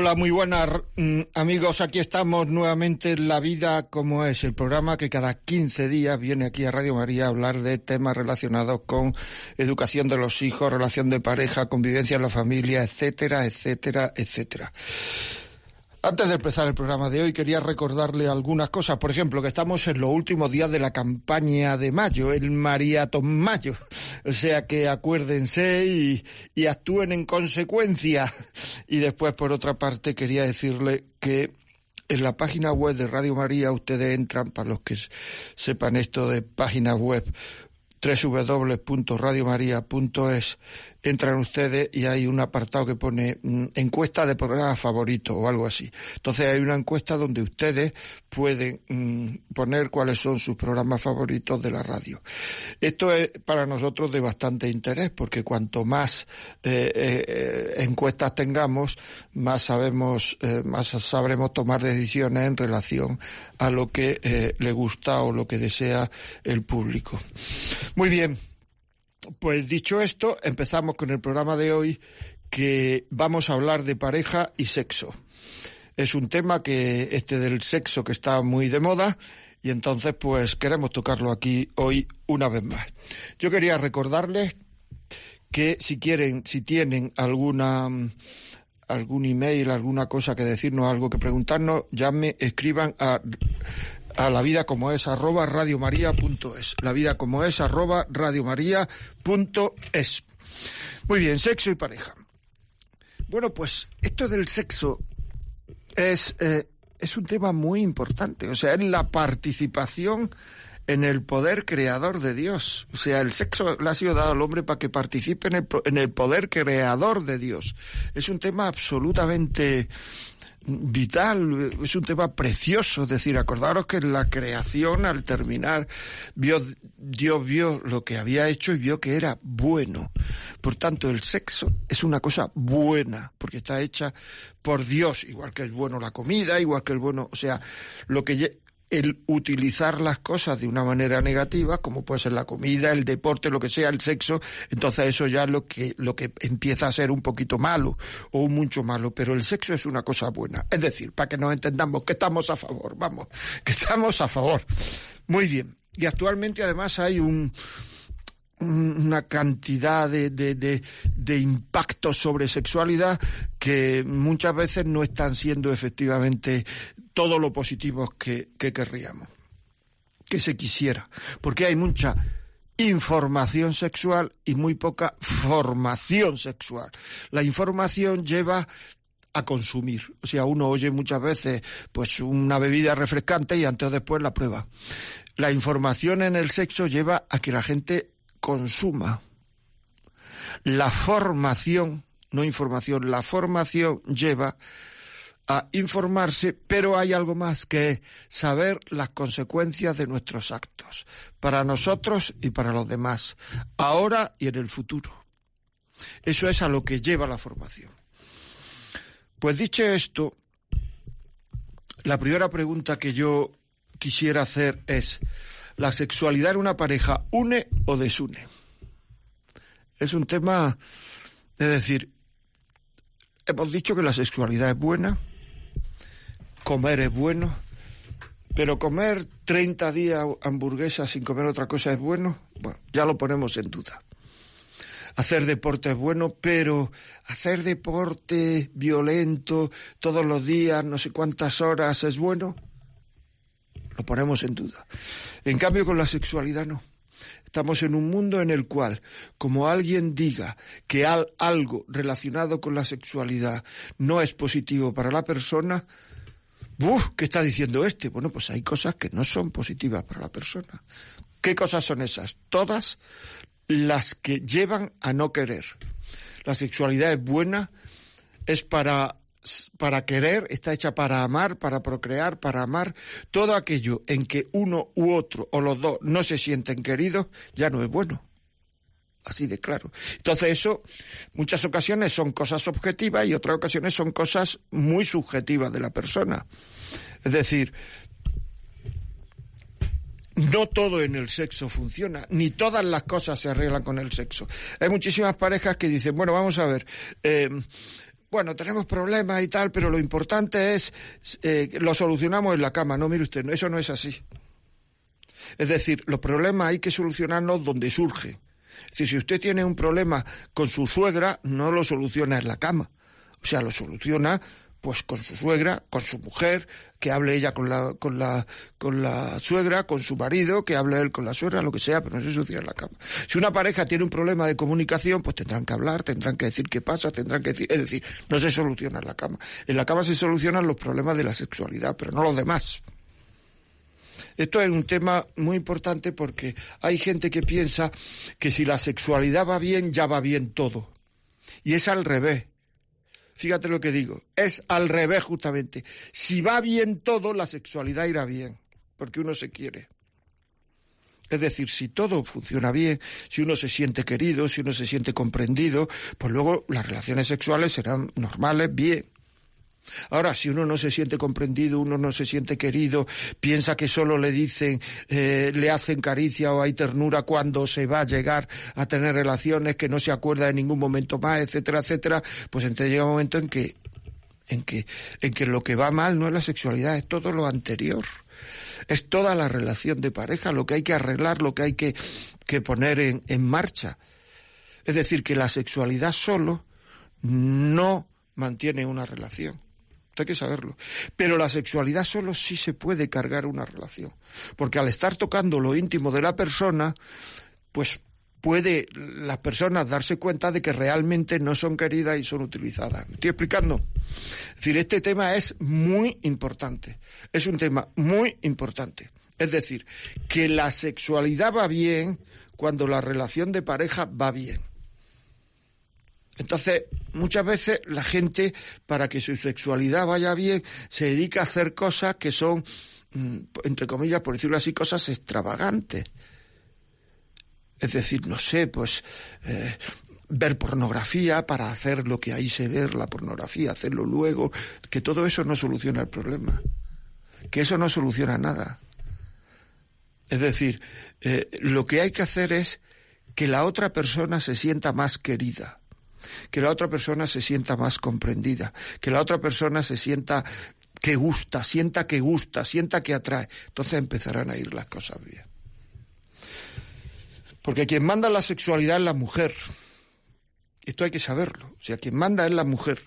Hola, muy buenas mm, amigos. Aquí estamos nuevamente en La Vida como es, el programa que cada 15 días viene aquí a Radio María a hablar de temas relacionados con educación de los hijos, relación de pareja, convivencia en la familia, etcétera, etcétera, etcétera. Antes de empezar el programa de hoy, quería recordarle algunas cosas. Por ejemplo, que estamos en los últimos días de la campaña de mayo, el Maratón Mayo. O sea que acuérdense y, actúen en consecuencia. Y después, por otra parte, quería decirle que en la página web de Radio María ustedes entran, para los que sepan esto de página web, www.radiomaria.es entran ustedes y hay un apartado que pone mm, encuesta de programa favorito o algo así. Entonces hay una encuesta donde ustedes pueden mm, poner cuáles son sus programas favoritos de la radio. Esto es para nosotros de bastante interés porque cuanto más eh, eh, encuestas tengamos, más sabemos, eh, más sabremos tomar decisiones en relación a lo que le gusta o lo que desea el público. Muy bien. Pues dicho esto, empezamos con el programa de hoy que vamos a hablar de pareja y sexo. Es un tema que este del sexo que está muy de moda y entonces pues queremos tocarlo aquí hoy una vez más. Yo quería recordarles que si quieren, si tienen alguna algún email, alguna cosa que decirnos, algo que preguntarnos, llame, escriban a a la vida como es arroba radiomaria.es. La vida como es arroba radiomaria.es. Muy bien, sexo y pareja. Bueno, pues esto del sexo es, eh, es un tema muy importante. O sea, es la participación en el poder creador de Dios. O sea, el sexo le ha sido dado al hombre para que participe en el, en el poder creador de Dios. Es un tema absolutamente vital, es un tema precioso. Es decir, acordaros que en la creación, al terminar, Dios vio lo que había hecho y vio que era bueno. Por tanto, el sexo es una cosa buena, porque está hecha por Dios, igual que es bueno la comida, igual que es bueno, o sea, lo que el utilizar las cosas de una manera negativa, como puede ser la comida, el deporte, lo que sea, el sexo, entonces eso ya es lo que, lo que empieza a ser un poquito malo o mucho malo, pero el sexo es una cosa buena. Es decir, para que nos entendamos que estamos a favor, vamos, que estamos a favor. Muy bien. Y actualmente además hay un, una cantidad de, de, de, de, impactos sobre sexualidad que muchas veces no están siendo efectivamente todo lo positivos que, que querríamos, que se quisiera, porque hay mucha información sexual y muy poca formación sexual. La información lleva a consumir. O sea, uno oye muchas veces pues una bebida refrescante y antes o después la prueba. La información en el sexo lleva a que la gente consuma. La formación, no información, la formación lleva a informarse, pero hay algo más que saber las consecuencias de nuestros actos, para nosotros y para los demás, ahora y en el futuro. Eso es a lo que lleva la formación. Pues dicho esto, la primera pregunta que yo quisiera hacer es, la sexualidad en una pareja une o desune. Es un tema, es decir, hemos dicho que la sexualidad es buena, comer es bueno, pero comer 30 días hamburguesas sin comer otra cosa es bueno, bueno, ya lo ponemos en duda. Hacer deporte es bueno, pero hacer deporte violento todos los días, no sé cuántas horas, es bueno. Lo ponemos en duda. En cambio, con la sexualidad no. Estamos en un mundo en el cual, como alguien diga que algo relacionado con la sexualidad no es positivo para la persona, ¿Qué está diciendo este? Bueno, pues hay cosas que no son positivas para la persona. ¿Qué cosas son esas? Todas las que llevan a no querer. La sexualidad es buena, es para para querer, está hecha para amar, para procrear, para amar. Todo aquello en que uno u otro o los dos no se sienten queridos ya no es bueno. Así de claro. Entonces eso, muchas ocasiones son cosas objetivas y otras ocasiones son cosas muy subjetivas de la persona. Es decir, no todo en el sexo funciona, ni todas las cosas se arreglan con el sexo. Hay muchísimas parejas que dicen, bueno, vamos a ver, eh, bueno, tenemos problemas y tal, pero lo importante es eh, lo solucionamos en la cama. No, mire usted, eso no es así. Es decir, los problemas hay que solucionarlos donde surge. Decir, si usted tiene un problema con su suegra, no lo soluciona en la cama. O sea, lo soluciona pues con su suegra, con su mujer, que hable ella con la, con la, con la suegra, con su marido, que hable él con la suegra, lo que sea, pero no se soluciona en la cama. Si una pareja tiene un problema de comunicación, pues tendrán que hablar, tendrán que decir qué pasa, tendrán que decir, es decir, no se soluciona en la cama. En la cama se solucionan los problemas de la sexualidad, pero no los demás. Esto es un tema muy importante porque hay gente que piensa que si la sexualidad va bien, ya va bien todo. Y es al revés. Fíjate lo que digo, es al revés justamente. Si va bien todo, la sexualidad irá bien, porque uno se quiere. Es decir, si todo funciona bien, si uno se siente querido, si uno se siente comprendido, pues luego las relaciones sexuales serán normales, bien. Ahora, si uno no se siente comprendido, uno no se siente querido, piensa que solo le dicen, eh, le hacen caricia o hay ternura cuando se va a llegar a tener relaciones, que no se acuerda de ningún momento más, etcétera, etcétera, pues entonces llega un momento en que, en que, en que lo que va mal no es la sexualidad, es todo lo anterior. Es toda la relación de pareja, lo que hay que arreglar, lo que hay que, que poner en, en marcha. Es decir, que la sexualidad solo no mantiene una relación hay que saberlo. Pero la sexualidad solo sí se puede cargar una relación. Porque al estar tocando lo íntimo de la persona, pues puede las personas darse cuenta de que realmente no son queridas y son utilizadas. ¿Me estoy explicando? Es decir, este tema es muy importante. Es un tema muy importante. Es decir, que la sexualidad va bien cuando la relación de pareja va bien. Entonces, muchas veces la gente, para que su sexualidad vaya bien, se dedica a hacer cosas que son, mm, entre comillas, por decirlo así, cosas extravagantes. Es decir, no sé, pues eh, ver pornografía para hacer lo que ahí se ve, la pornografía, hacerlo luego, que todo eso no soluciona el problema, que eso no soluciona nada. Es decir, eh, lo que hay que hacer es que la otra persona se sienta más querida que la otra persona se sienta más comprendida, que la otra persona se sienta que gusta, sienta que gusta, sienta que atrae. Entonces empezarán a ir las cosas bien. Porque quien manda la sexualidad es la mujer. Esto hay que saberlo. O sea, quien manda es la mujer.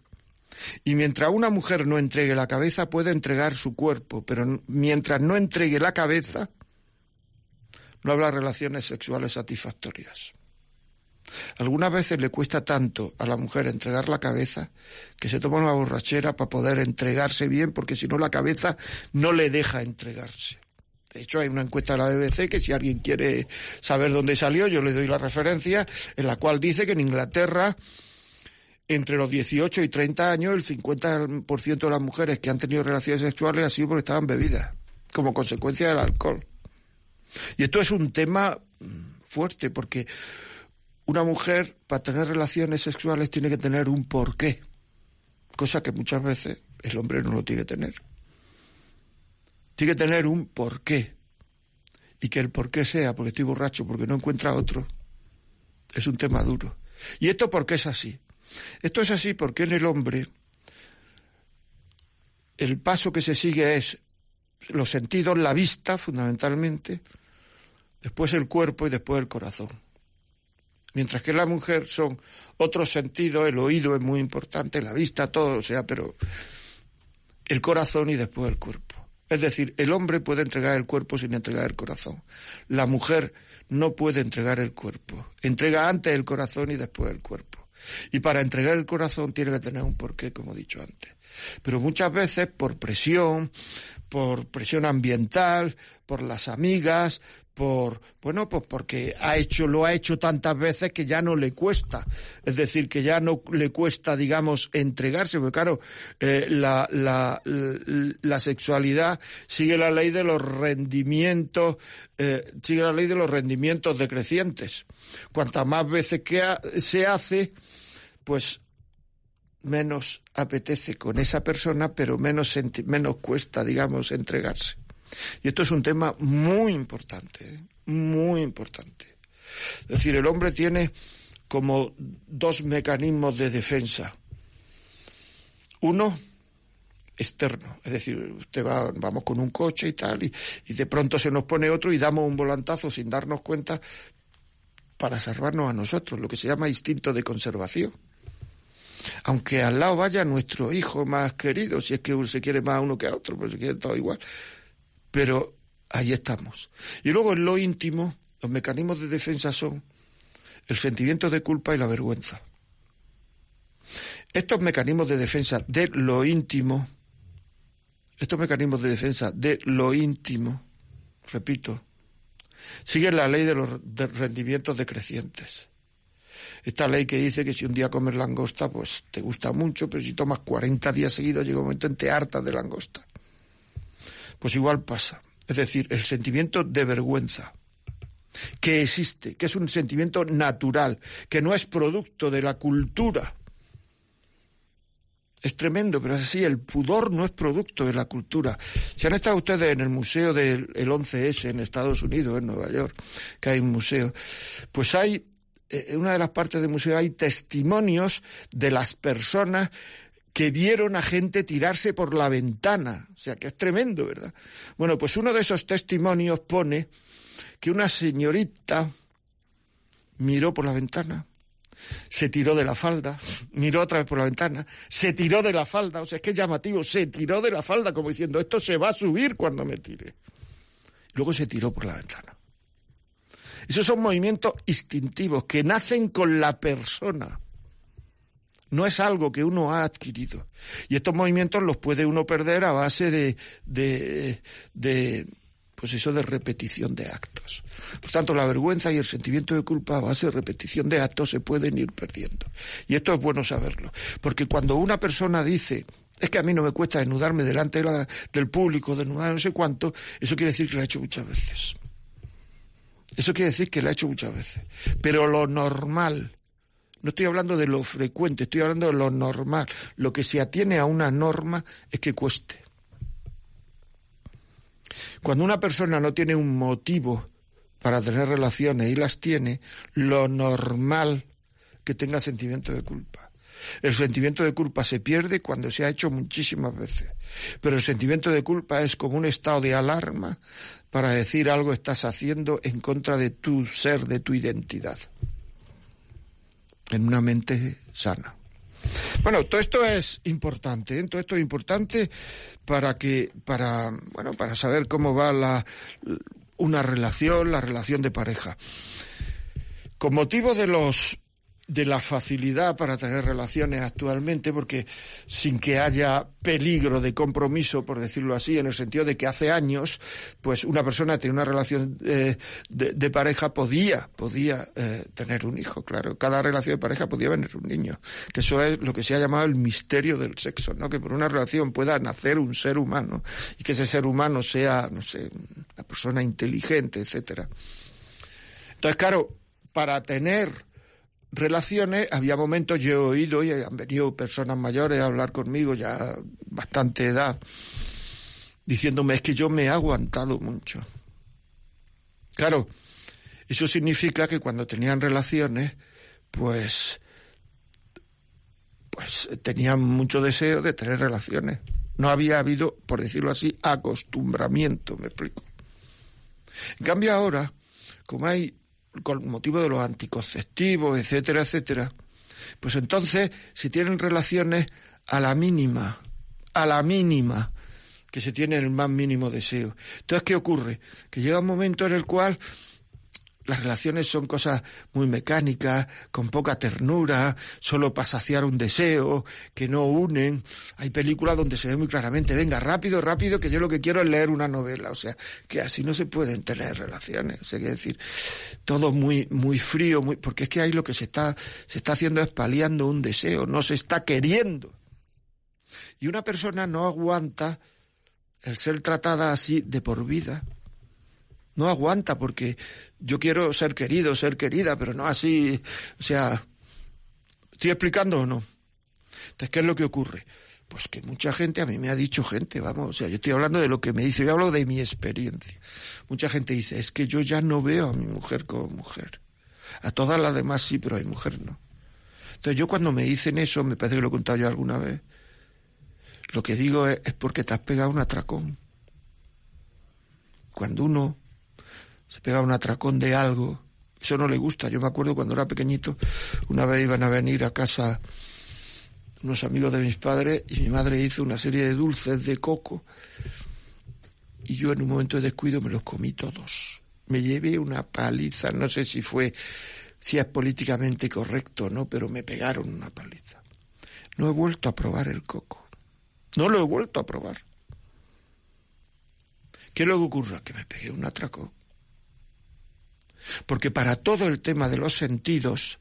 Y mientras una mujer no entregue la cabeza, puede entregar su cuerpo, pero mientras no entregue la cabeza, no habrá relaciones sexuales satisfactorias. Algunas veces le cuesta tanto a la mujer entregar la cabeza que se toma una borrachera para poder entregarse bien, porque si no la cabeza no le deja entregarse. De hecho, hay una encuesta de la BBC que si alguien quiere saber dónde salió, yo le doy la referencia, en la cual dice que en Inglaterra, entre los 18 y 30 años, el 50% de las mujeres que han tenido relaciones sexuales ha sido porque estaban bebidas, como consecuencia del alcohol. Y esto es un tema fuerte, porque una mujer para tener relaciones sexuales tiene que tener un porqué, cosa que muchas veces el hombre no lo tiene que tener. Tiene que tener un porqué. Y que el porqué sea porque estoy borracho, porque no encuentra otro, es un tema duro. ¿Y esto por qué es así? Esto es así porque en el hombre el paso que se sigue es los sentidos, la vista fundamentalmente, después el cuerpo y después el corazón mientras que la mujer son otros sentidos, el oído es muy importante, la vista, todo, o sea, pero el corazón y después el cuerpo. Es decir, el hombre puede entregar el cuerpo sin entregar el corazón. La mujer no puede entregar el cuerpo. Entrega antes el corazón y después el cuerpo. Y para entregar el corazón tiene que tener un porqué, como he dicho antes. Pero muchas veces por presión, por presión ambiental, por las amigas, por bueno pues porque ha hecho lo ha hecho tantas veces que ya no le cuesta. Es decir que ya no le cuesta digamos entregarse porque claro eh, la, la, la, sexualidad sigue la ley de los rendimientos eh, sigue la ley de los rendimientos decrecientes. Cuantas más veces que se hace pues menos apetece con esa persona pero menos menos cuesta digamos entregarse y esto es un tema muy importante, muy importante. Es decir, el hombre tiene como dos mecanismos de defensa. Uno, externo, es decir, usted va, vamos con un coche y tal, y, y de pronto se nos pone otro y damos un volantazo sin darnos cuenta para salvarnos a nosotros, lo que se llama instinto de conservación aunque al lado vaya nuestro hijo más querido, si es que se quiere más a uno que a otro, pues se quiere todo igual pero ahí estamos. Y luego en lo íntimo, los mecanismos de defensa son el sentimiento de culpa y la vergüenza. Estos mecanismos de defensa de lo íntimo, estos mecanismos de defensa de lo íntimo, repito, siguen la ley de los rendimientos decrecientes. Esta ley que dice que si un día comes langosta, pues te gusta mucho, pero si tomas 40 días seguidos llega un momento en te hartas de langosta. Pues igual pasa. Es decir, el sentimiento de vergüenza que existe, que es un sentimiento natural, que no es producto de la cultura. Es tremendo, pero es así, el pudor no es producto de la cultura. Si han estado ustedes en el museo del 11S en Estados Unidos, en Nueva York, que hay un museo, pues hay, eh, en una de las partes del museo hay testimonios de las personas que vieron a gente tirarse por la ventana. O sea, que es tremendo, ¿verdad? Bueno, pues uno de esos testimonios pone que una señorita miró por la ventana, se tiró de la falda, miró otra vez por la ventana, se tiró de la falda, o sea, es que es llamativo, se tiró de la falda como diciendo, esto se va a subir cuando me tire. luego se tiró por la ventana. Esos son movimientos instintivos que nacen con la persona no es algo que uno ha adquirido. Y estos movimientos los puede uno perder a base de, de, de pues eso de repetición de actos. Por tanto, la vergüenza y el sentimiento de culpa a base de repetición de actos se pueden ir perdiendo. Y esto es bueno saberlo, porque cuando una persona dice es que a mí no me cuesta desnudarme delante del público, desnudar no sé cuánto, eso quiere decir que lo ha hecho muchas veces. Eso quiere decir que lo ha hecho muchas veces. Pero lo normal no estoy hablando de lo frecuente, estoy hablando de lo normal. Lo que se atiene a una norma es que cueste. Cuando una persona no tiene un motivo para tener relaciones y las tiene, lo normal que tenga sentimiento de culpa. El sentimiento de culpa se pierde cuando se ha hecho muchísimas veces, pero el sentimiento de culpa es como un estado de alarma para decir algo estás haciendo en contra de tu ser, de tu identidad en una mente sana. Bueno, todo esto es importante, ¿eh? todo esto es importante para que, para, bueno, para saber cómo va la, una relación, la relación de pareja. Con motivo de los de la facilidad para tener relaciones actualmente, porque sin que haya peligro de compromiso, por decirlo así, en el sentido de que hace años, pues una persona tenía una relación eh, de, pareja podía, podía eh, tener un hijo, claro. Cada relación de pareja podía venir un niño. Que eso es lo que se ha llamado el misterio del sexo, ¿no? Que por una relación pueda nacer un ser humano y que ese ser humano sea, no sé, una persona inteligente, etcétera. Entonces, claro, para tener relaciones, había momentos, yo he oído y han venido personas mayores a hablar conmigo, ya bastante edad, diciéndome es que yo me he aguantado mucho. Claro, eso significa que cuando tenían relaciones, pues, pues tenían mucho deseo de tener relaciones. No había habido, por decirlo así, acostumbramiento, me explico. En cambio ahora, como hay con motivo de los anticonceptivos, etcétera, etcétera, pues entonces si tienen relaciones a la mínima, a la mínima, que se tiene el más mínimo deseo. Entonces, ¿qué ocurre? Que llega un momento en el cual las relaciones son cosas muy mecánicas, con poca ternura, solo para saciar un deseo, que no unen. Hay películas donde se ve muy claramente, venga, rápido, rápido, que yo lo que quiero es leer una novela. O sea, que así no se pueden tener relaciones. O sea, que decir, todo muy, muy frío, muy, porque es que ahí lo que se está, se está haciendo es paliando un deseo, no se está queriendo. Y una persona no aguanta el ser tratada así de por vida no aguanta porque yo quiero ser querido, ser querida, pero no así, o sea, ¿estoy explicando o no? Entonces, ¿qué es lo que ocurre? Pues que mucha gente, a mí me ha dicho gente, vamos, o sea, yo estoy hablando de lo que me dice, yo hablo de mi experiencia. Mucha gente dice, es que yo ya no veo a mi mujer como mujer. A todas las demás sí, pero a mi mujer no. Entonces yo cuando me dicen eso, me parece que lo he contado yo alguna vez, lo que digo es, es porque te has pegado un atracón. Cuando uno se pega un atracón de algo, eso no le gusta. Yo me acuerdo cuando era pequeñito, una vez iban a venir a casa unos amigos de mis padres y mi madre hizo una serie de dulces de coco y yo en un momento de descuido me los comí todos. Me llevé una paliza, no sé si fue, si es políticamente correcto o no, pero me pegaron una paliza. No he vuelto a probar el coco. No lo he vuelto a probar. ¿Qué luego ocurra? Que me pegué un atracón. Porque para todo el tema de los sentidos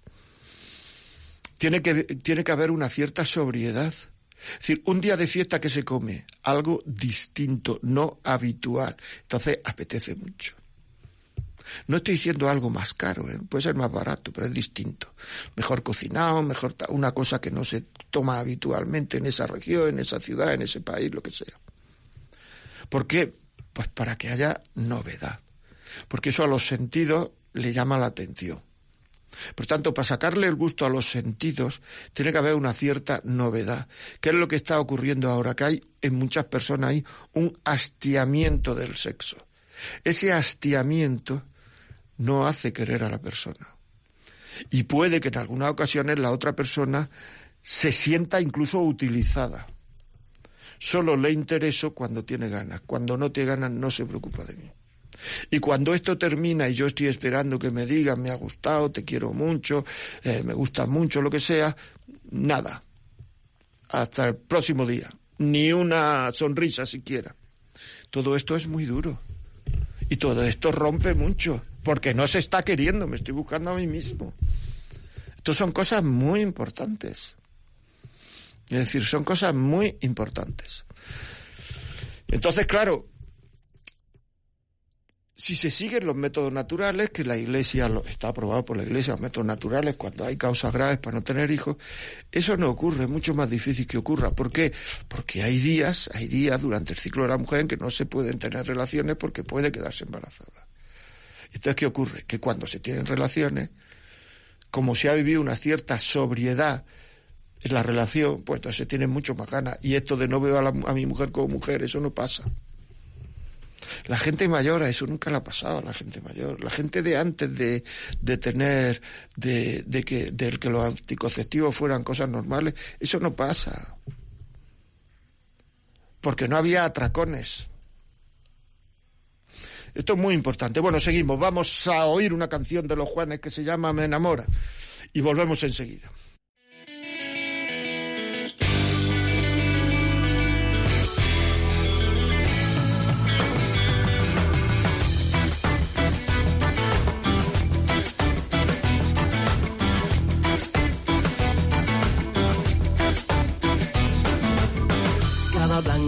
tiene que, tiene que haber una cierta sobriedad. Es decir, un día de fiesta que se come algo distinto, no habitual, entonces apetece mucho. No estoy diciendo algo más caro, ¿eh? puede ser más barato, pero es distinto. Mejor cocinado, mejor una cosa que no se toma habitualmente en esa región, en esa ciudad, en ese país, lo que sea. ¿Por qué? Pues para que haya novedad porque eso a los sentidos le llama la atención. Por tanto, para sacarle el gusto a los sentidos, tiene que haber una cierta novedad. ¿Qué es lo que está ocurriendo ahora? Que hay en muchas personas hay un hastiamiento del sexo. Ese hastiamiento no hace querer a la persona. Y puede que en algunas ocasiones la otra persona se sienta incluso utilizada. Solo le intereso cuando tiene ganas. Cuando no tiene ganas no se preocupa de mí. Y cuando esto termina y yo estoy esperando que me digan, me ha gustado, te quiero mucho, eh, me gusta mucho, lo que sea, nada. Hasta el próximo día. Ni una sonrisa siquiera. Todo esto es muy duro. Y todo esto rompe mucho. Porque no se está queriendo, me estoy buscando a mí mismo. Esto son cosas muy importantes. Es decir, son cosas muy importantes. Entonces, claro, si se siguen los métodos naturales, que la Iglesia lo, está aprobado por la Iglesia, los métodos naturales, cuando hay causas graves para no tener hijos, eso no ocurre, es mucho más difícil que ocurra. ¿Por qué? Porque hay días, hay días durante el ciclo de la mujer en que no se pueden tener relaciones porque puede quedarse embarazada. Entonces, ¿qué ocurre? Que cuando se tienen relaciones, como se ha vivido una cierta sobriedad en la relación, pues entonces se tiene mucho más ganas. Y esto de no veo a mi mujer como mujer, eso no pasa. La gente mayor, a eso nunca le ha pasado a la gente mayor. La gente de antes de, de tener, de, de que, del que los anticonceptivos fueran cosas normales, eso no pasa. Porque no había atracones. Esto es muy importante. Bueno, seguimos. Vamos a oír una canción de los Juanes que se llama Me enamora. Y volvemos enseguida.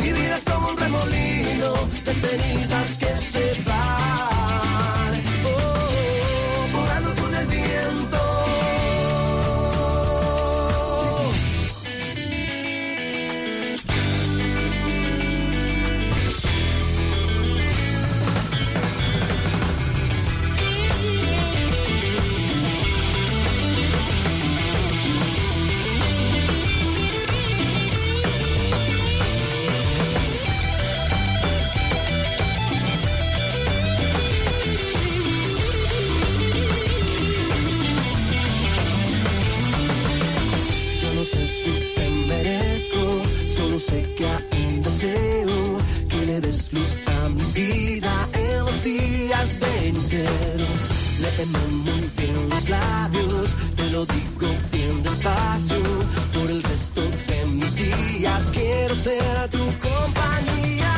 mi vida es como un remolino de cenizas que se Muy bien los labios, te lo digo bien despacio. Por el resto de mis días quiero ser tu compañía.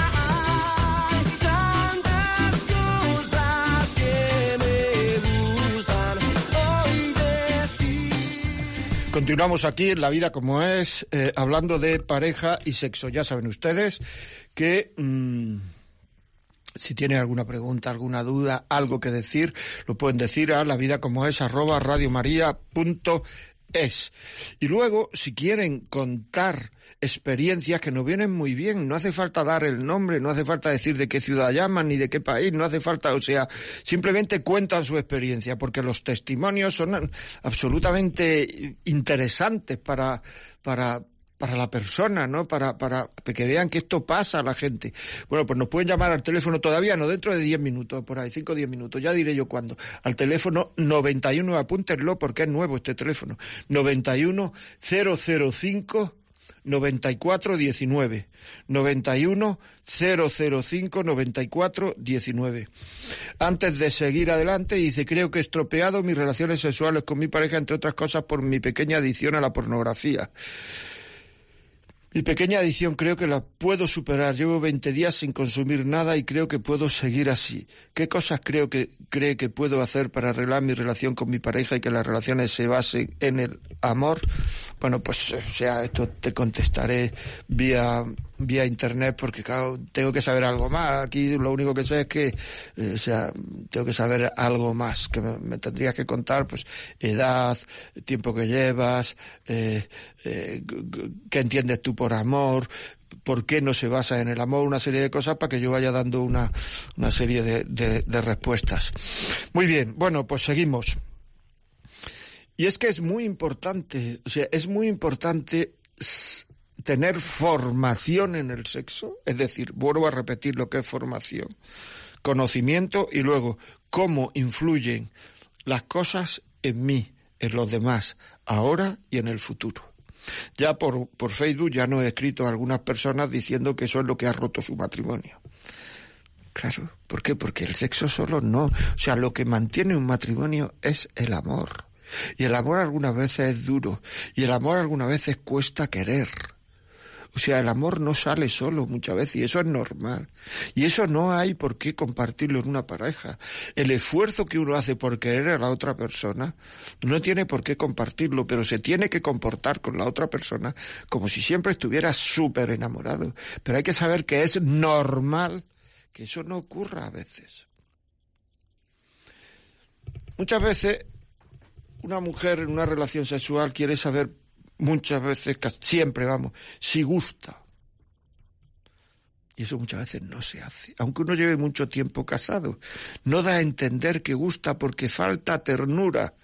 Hay tantas cosas que me gustan hoy de ti. Continuamos aquí en La Vida como es, eh, hablando de pareja y sexo. Ya saben ustedes que mm, si tienen alguna pregunta, alguna duda, algo que decir, lo pueden decir a la vida como es arroba radiomaria.es. Y luego, si quieren contar experiencias que nos vienen muy bien, no hace falta dar el nombre, no hace falta decir de qué ciudad llaman ni de qué país, no hace falta, o sea, simplemente cuentan su experiencia, porque los testimonios son absolutamente interesantes para, para, para la persona, ¿no? Para, para que vean que esto pasa a la gente. Bueno, pues nos pueden llamar al teléfono todavía, no dentro de 10 minutos, por ahí, 5 o 10 minutos, ya diré yo cuándo. Al teléfono 91, apúntenlo porque es nuevo este teléfono, 91 005 94 19 91 005 94 19 antes de seguir adelante dice creo que he estropeado mis relaciones sexuales con mi pareja entre otras cosas por mi pequeña adicción a la pornografía mi pequeña adicción creo que la puedo superar. Llevo 20 días sin consumir nada y creo que puedo seguir así. ¿Qué cosas creo que cree que puedo hacer para arreglar mi relación con mi pareja y que las relaciones se basen en el amor? Bueno, pues o sea, esto te contestaré vía vía internet porque claro, tengo que saber algo más. Aquí lo único que sé es que, eh, o sea, tengo que saber algo más, que me, tendrías que contar, pues, edad, tiempo que llevas, eh, eh, qué entiendes tú por amor, por qué no se basa en el amor, una serie de cosas para que yo vaya dando una, una serie de respuestas. Muy bien, bueno, pues seguimos. Y es que es muy importante, o sea, es muy importante tener formación en el sexo, es decir, vuelvo a repetir lo que es formación, conocimiento y luego cómo influyen las cosas en mí, en los demás, ahora y en el futuro. Ya por, por Facebook ya no he escrito a algunas personas diciendo que eso es lo que ha roto su matrimonio. Claro, ¿por qué? Porque el sexo solo no. O sea, lo que mantiene un matrimonio es el amor. Y el amor algunas veces es duro. Y el amor algunas veces cuesta querer. O sea, el amor no sale solo muchas veces y eso es normal. Y eso no hay por qué compartirlo en una pareja. El esfuerzo que uno hace por querer a la otra persona no tiene por qué compartirlo, pero se tiene que comportar con la otra persona como si siempre estuviera súper enamorado. Pero hay que saber que es normal que eso no ocurra a veces. Muchas veces una mujer en una relación sexual quiere saber muchas veces, siempre vamos, si gusta. Y eso muchas veces no se hace, aunque uno lleve mucho tiempo casado. No da a entender que gusta porque falta ternura.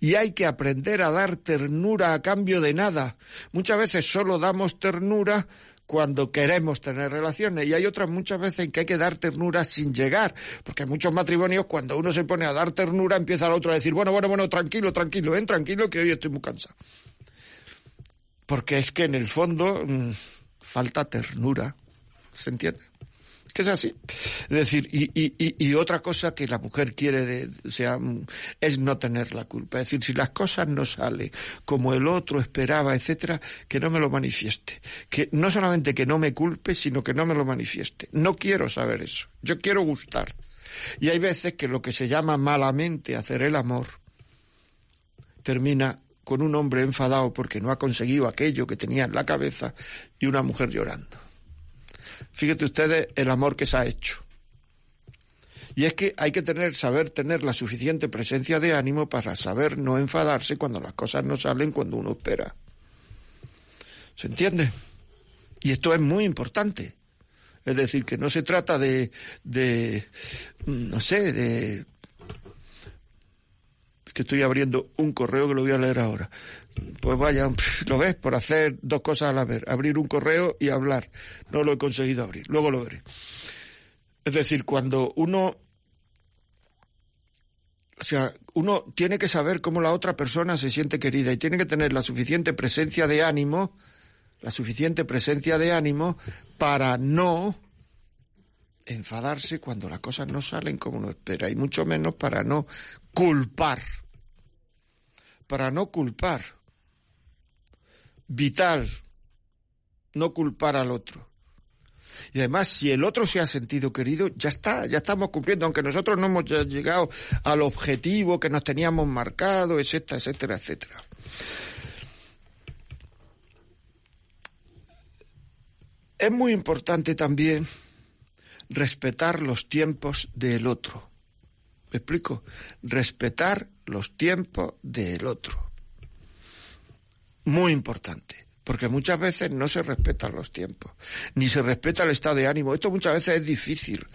Y hay que aprender a dar ternura a cambio de nada. Muchas veces solo damos ternura cuando queremos tener relaciones y hay otras muchas veces en que hay que dar ternura sin llegar, porque en muchos matrimonios cuando uno se pone a dar ternura empieza el otro a decir, bueno, bueno, bueno, tranquilo, tranquilo, ven, tranquilo, que hoy estoy muy cansado porque es que en el fondo mmm, falta ternura, ¿se entiende? Que es así. Es decir, y, y, otra cosa que la mujer quiere de, sea, es no tener la culpa. Es decir, si las cosas no salen como el otro esperaba, etcétera, que no me lo manifieste. Que no solamente que no me culpe, sino que no me lo manifieste. No quiero saber eso. Yo quiero gustar. Y hay veces que lo que se llama malamente hacer el amor termina con un hombre enfadado porque no ha conseguido aquello que tenía en la cabeza y una mujer llorando. Fíjate ustedes el amor que se ha hecho. Y es que hay que tener, saber tener la suficiente presencia de ánimo para saber no enfadarse cuando las cosas no salen cuando uno espera. ¿Se entiende? Y esto es muy importante. Es decir, que no se trata de, de no sé, de que estoy abriendo un correo que lo voy a leer ahora. Pues vaya, lo ves, por hacer dos cosas a la vez, abrir un correo y hablar. No lo he conseguido abrir, luego lo veré. Es decir, cuando uno, o sea, uno tiene que saber cómo la otra persona se siente querida y tiene que tener la suficiente presencia de ánimo la suficiente presencia de ánimo para no enfadarse cuando las cosas no salen como uno espera y mucho menos para no culpar. Para no culpar. Vital. No culpar al otro. Y además, si el otro se ha sentido querido, ya está, ya estamos cumpliendo, aunque nosotros no hemos llegado al objetivo que nos teníamos marcado, etcétera, etcétera, etcétera. Es muy importante también respetar los tiempos del otro. ¿Me explico? Respetar los tiempos del otro. Muy importante, porque muchas veces no se respetan los tiempos, ni se respeta el estado de ánimo. Esto muchas veces es difícil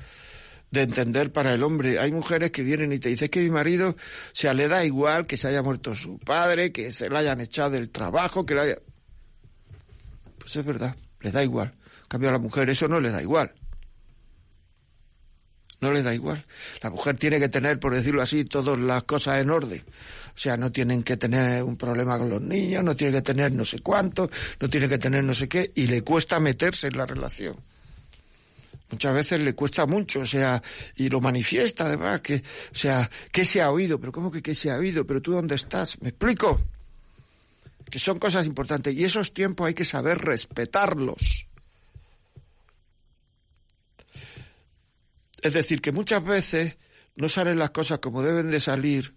de entender para el hombre. Hay mujeres que vienen y te dicen que mi marido, o sea, le da igual que se haya muerto su padre, que se le hayan echado del trabajo, que le haya... Pues es verdad, le da igual. En cambio a la mujer eso no le da igual no le da igual. La mujer tiene que tener, por decirlo así, todas las cosas en orden. O sea, no tienen que tener un problema con los niños, no tiene que tener no sé cuánto, no tiene que tener no sé qué, y le cuesta meterse en la relación. Muchas veces le cuesta mucho, o sea, y lo manifiesta además, que, o sea, ¿qué se ha oído? Pero ¿cómo que qué se ha oído? ¿Pero tú dónde estás? ¿Me explico? Que son cosas importantes y esos tiempos hay que saber respetarlos. Es decir, que muchas veces no salen las cosas como deben de salir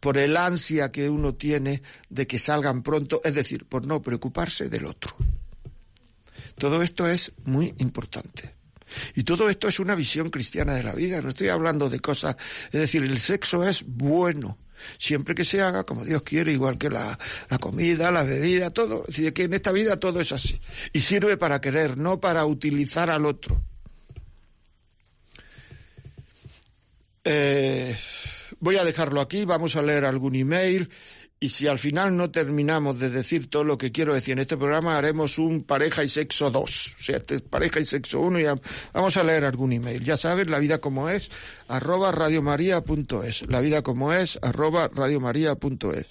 por el ansia que uno tiene de que salgan pronto, es decir, por no preocuparse del otro. Todo esto es muy importante. Y todo esto es una visión cristiana de la vida, no estoy hablando de cosas, es decir, el sexo es bueno, siempre que se haga como Dios quiere, igual que la, comida, la bebida, todo, es decir, que en esta vida todo es así. Y sirve para querer, no para utilizar al otro. Eh, voy a dejarlo aquí, vamos a leer algún email y si al final no terminamos de decir todo lo que quiero decir en este programa, haremos un pareja y sexo 2. O sea, este es pareja y sexo 1 y vamos a leer algún email. Ya sabes, la vida como es, arroba radiomaria.es. La vida como es, arroba radiomaria.es.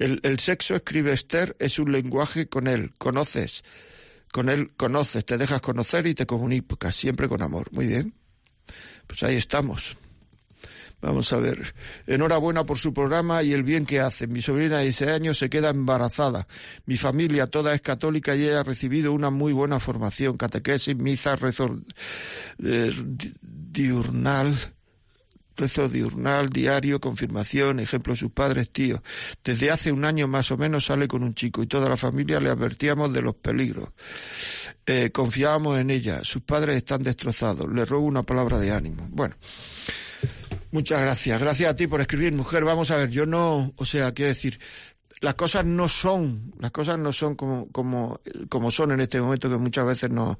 El, el sexo, escribe Esther, es un lenguaje con él. Conoces. Con él conoces, te dejas conocer y te comunicas, siempre con amor. Muy bien. Pues ahí estamos. Vamos a ver. Enhorabuena por su programa y el bien que hace. Mi sobrina de 16 años se queda embarazada. Mi familia toda es católica y ella ha recibido una muy buena formación. Catequesis, misa, rezo eh, diurnal, rezo diurnal, diario, confirmación, ejemplo, sus padres, tíos. Desde hace un año más o menos sale con un chico y toda la familia le advertíamos de los peligros. Eh, confiábamos en ella. Sus padres están destrozados. Le ruego una palabra de ánimo. Bueno. Muchas gracias. Gracias a ti por escribir, mujer. Vamos a ver, yo no, o sea, quiero decir, las cosas no son, las cosas no son como, como, como son en este momento que muchas veces nos,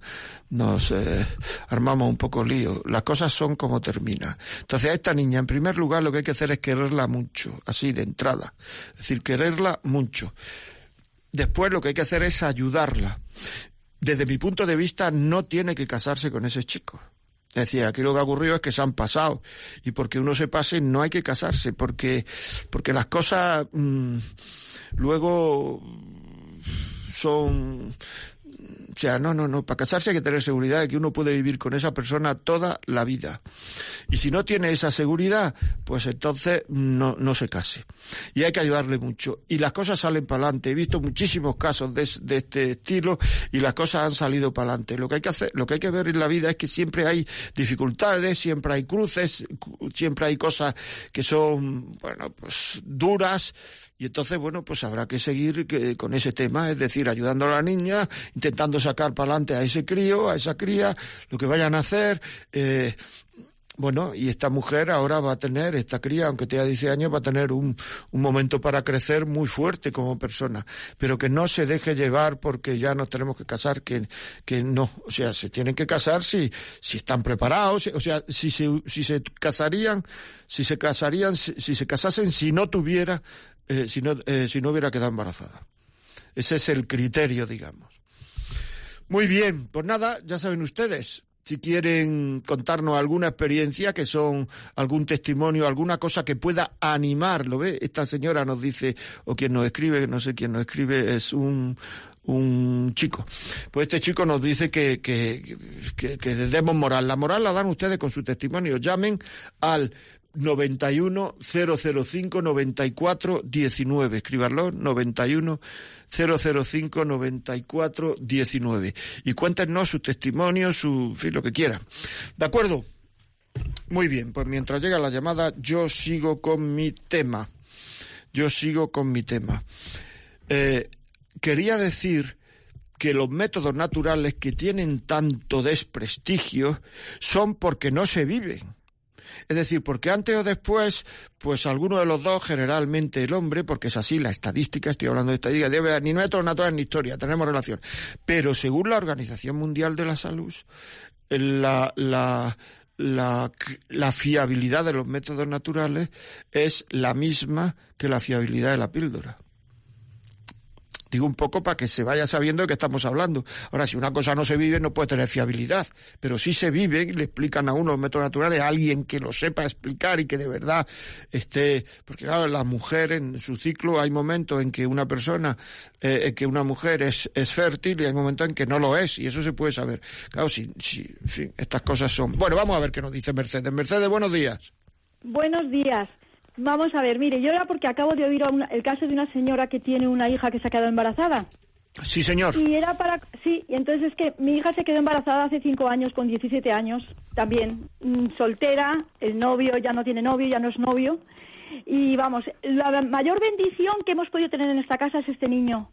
nos eh, armamos un poco lío. Las cosas son como termina. Entonces a esta niña, en primer lugar, lo que hay que hacer es quererla mucho, así de entrada. Es decir, quererla mucho. Después lo que hay que hacer es ayudarla. Desde mi punto de vista, no tiene que casarse con ese chico. Es decir, aquí lo que ha ocurrido es que se han pasado. Y porque uno se pase, no hay que casarse, porque, porque las cosas mm, luego son o sea, no, no, no. Para casarse hay que tener seguridad de que uno puede vivir con esa persona toda la vida. Y si no tiene esa seguridad, pues entonces no, no se case. Y hay que ayudarle mucho. Y las cosas salen para adelante. He visto muchísimos casos de, este estilo y las cosas han salido para adelante. Lo que hay que hacer, lo que hay que ver en la vida es que siempre hay dificultades, siempre hay cruces, siempre hay cosas que son, bueno, pues duras y entonces, bueno, pues habrá que seguir con ese tema, es decir, ayudando a la niña, intentando sacar para adelante a ese crío, a esa cría, lo que vayan a hacer. Eh, bueno, y esta mujer ahora va a tener, esta cría, aunque tenga 10 años, va a tener un, un, momento para crecer muy fuerte como persona, pero que no se deje llevar porque ya nos tenemos que casar, que, que no, o sea, se tienen que casar si, si están preparados, o sea, si se, si se casarían, si se casarían, si, si se casasen si no tuviera eh, si, no, eh, si no hubiera quedado embarazada. Ese es el criterio, digamos. Muy bien, pues nada, ya saben ustedes, si quieren contarnos alguna experiencia, que son algún testimonio, alguna cosa que pueda animar, ¿lo ve? Esta señora nos dice, o quien nos escribe, no sé quién nos escribe, es un un chico. Pues este chico nos dice que, que, que, que demos moral. La moral la dan ustedes con su testimonio. Llamen al 91 005 94 19. Escríbanlo, 91 005 94 19. Y cuéntenos su testimonio, su, fin, lo que quieran. ¿De acuerdo? Muy bien, pues mientras llega la llamada, yo sigo con mi tema. Yo sigo con mi tema. Eh, quería decir que los métodos naturales que tienen tanto desprestigio son porque no se viven. Es decir, porque antes o después, pues alguno de los dos, generalmente el hombre, porque es así la estadística, estoy hablando de estadística, debe ni métodos naturales ni historia, tenemos relación. Pero según la Organización Mundial de la Salud, la, la, la, la, fiabilidad de los métodos naturales es la misma que la fiabilidad de la píldora. Digo un poco para que se vaya sabiendo de qué estamos hablando. Ahora, si una cosa no se vive, no puede tener fiabilidad, pero si se vive y le explican a uno los métodos naturales a alguien que lo sepa explicar y que de verdad esté. Porque, claro, la mujer en su ciclo hay momentos en que una persona, eh, que una mujer es, es fértil y hay momentos en que no lo es, y eso se puede saber. Claro, si, si, en fin, estas cosas son. Bueno, vamos a ver qué nos dice Mercedes. Mercedes, buenos días. Buenos días. Vamos a ver, mire, yo era porque acabo de oír una, el caso de una señora que tiene una hija que se ha quedado embarazada. Sí, señor. Y era para. Sí, y entonces es que mi hija se quedó embarazada hace cinco años, con 17 años, también. Mm, soltera, el novio ya no tiene novio, ya no es novio. Y vamos, la mayor bendición que hemos podido tener en esta casa es este niño.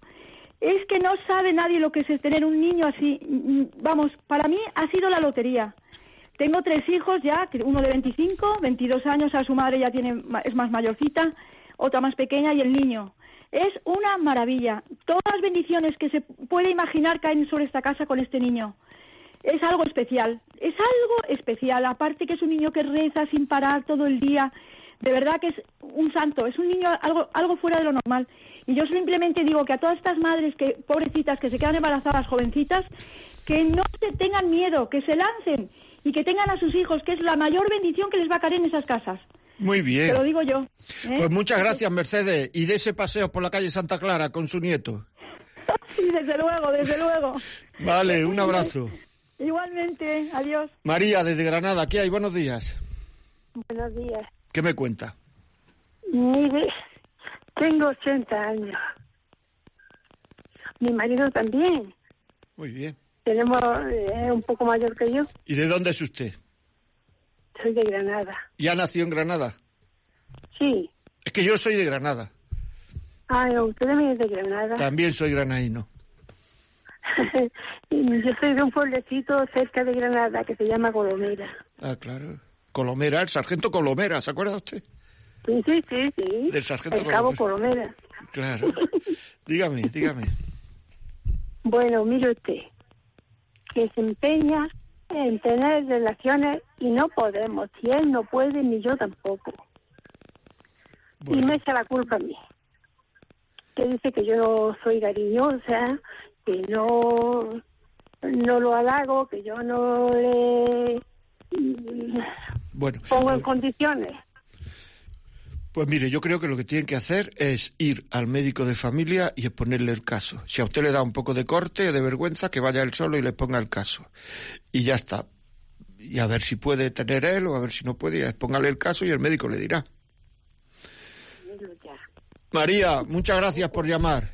Es que no sabe nadie lo que es tener un niño así. Mm, vamos, para mí ha sido la lotería. Tengo tres hijos ya, uno de 25, 22 años, a su madre ya tiene, es más mayorcita, otra más pequeña y el niño. Es una maravilla. Todas las bendiciones que se puede imaginar caen sobre esta casa con este niño. Es algo especial, es algo especial. Aparte que es un niño que reza sin parar todo el día. De verdad que es un santo, es un niño algo, algo fuera de lo normal. Y yo simplemente digo que a todas estas madres que, pobrecitas, que se quedan embarazadas, jovencitas, que no se tengan miedo, que se lancen y que tengan a sus hijos, que es la mayor bendición que les va a caer en esas casas. Muy bien. Te lo digo yo. ¿eh? Pues muchas gracias, Mercedes. Y de ese paseo por la calle Santa Clara con su nieto. sí, desde luego, desde luego. Vale, un abrazo. Igualmente, adiós. María, desde Granada, ¿qué hay? Buenos días. Buenos días. ¿Qué me cuenta? Mire, tengo 80 años. Mi marido también. Muy bien tenemos eh, un poco mayor que yo. ¿Y de dónde es usted? Soy de Granada. ¿Ya nació en Granada? Sí. Es que yo soy de Granada. Ah, usted también es de Granada. También soy granaíno. yo soy de un pueblecito cerca de Granada que se llama Colomera. Ah, claro. Colomera, el sargento Colomera, ¿se acuerda usted? Sí, sí, sí, sí. Del sargento el cabo Colomera. Claro. dígame, dígame. Bueno, mire usted que se empeña en tener relaciones y no podemos. Si él no puede, ni yo tampoco. Y me echa la culpa a mí. Que dice que yo no soy cariñosa, que no, no lo halago, que yo no le bueno, pongo en condiciones. Pues mire, yo creo que lo que tienen que hacer es ir al médico de familia y exponerle el caso. Si a usted le da un poco de corte o de vergüenza, que vaya él solo y le ponga el caso. Y ya está. Y a ver si puede tener él o a ver si no puede, expóngale el caso y el médico le dirá. María, muchas gracias por llamar.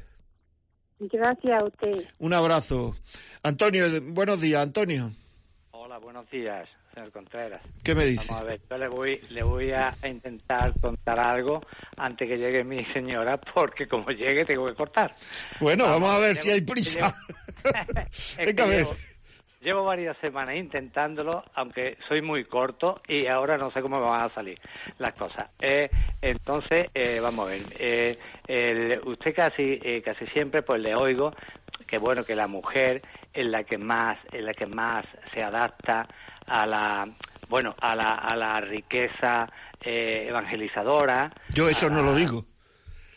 Gracias a usted. Un abrazo. Antonio, buenos días, Antonio. Hola, buenos días señor Contreras. ¿Qué me dice? Vamos a ver, yo le voy, le voy a intentar contar algo antes que llegue mi señora, porque como llegue tengo que cortar. Bueno, vamos, a ver si hay prisa. Venga, a ver. Llevo, varias semanas intentándolo, aunque soy muy corto y ahora no sé cómo me van a salir las cosas. Eh, entonces, eh, vamos a ver. Eh, usted casi, casi siempre pues le oigo que bueno que la mujer es la que más, es la que más se adapta a la bueno a la, a la riqueza eh, evangelizadora. Yo eso no lo digo.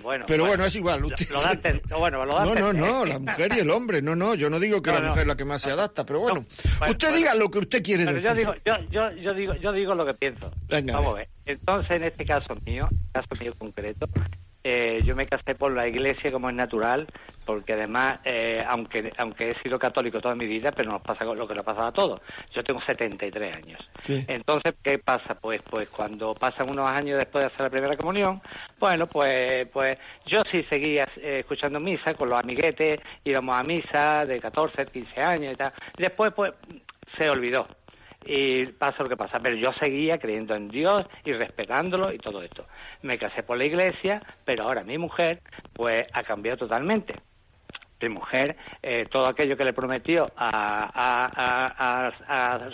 Bueno, pero bueno, es igual. bueno, no, no, no, la mujer y el hombre. No, no, yo no digo que la mujer es la que más se adapta, pero bueno, usted diga lo que usted quiere decir. Yo digo, yo, yo, yo, digo, yo digo lo que pienso. Vamos a ver. Entonces, en este caso mío, caso mío concreto, eh, yo me casé por la iglesia como es natural, porque además, eh, aunque aunque he sido católico toda mi vida, pero nos pasa lo que nos pasado a todos. Yo tengo 73 años. Entonces, ¿qué pasa? Pues pues cuando pasan unos años después de hacer la primera comunión, bueno, pues pues yo sí seguía eh, escuchando misa con los amiguetes, íbamos a misa de 14, 15 años y tal. Después, pues, se olvidó y pasa lo que pasa. Pero yo seguía creyendo en Dios y respetándolo y todo esto. Me casé por la iglesia, pero ahora mi mujer, pues, ha cambiado totalmente. Mi mujer, eh, todo aquello que le prometió al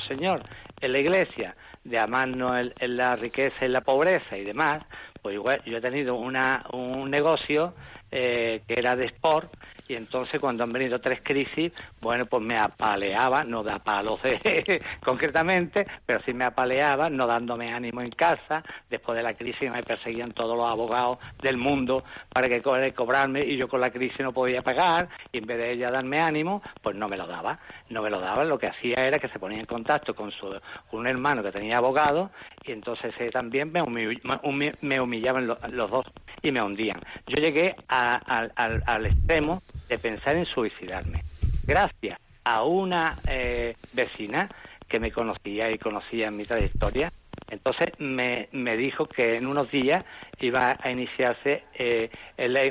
Señor en la iglesia, de amarnos en, la riqueza y la pobreza y demás, pues igual yo he tenido una, un negocio eh, que era de sport y entonces cuando han venido tres crisis, bueno, pues me apaleaba, no da palos concretamente, pero sí me apaleaba, no dándome ánimo en casa. Después de la crisis me perseguían todos los abogados del mundo para que cobrarme y yo con la crisis no podía pagar y en vez de ella darme ánimo, pues no me lo daba. No me lo daba, lo que hacía era que se ponía en contacto con, su, un hermano que tenía abogado y entonces también me, humillaban los, dos y me hundían. Yo llegué al extremo de pensar en suicidarme. Gracias a una eh, vecina que me conocía y conocía mi trayectoria, entonces me, me dijo que en unos días iba a iniciarse eh,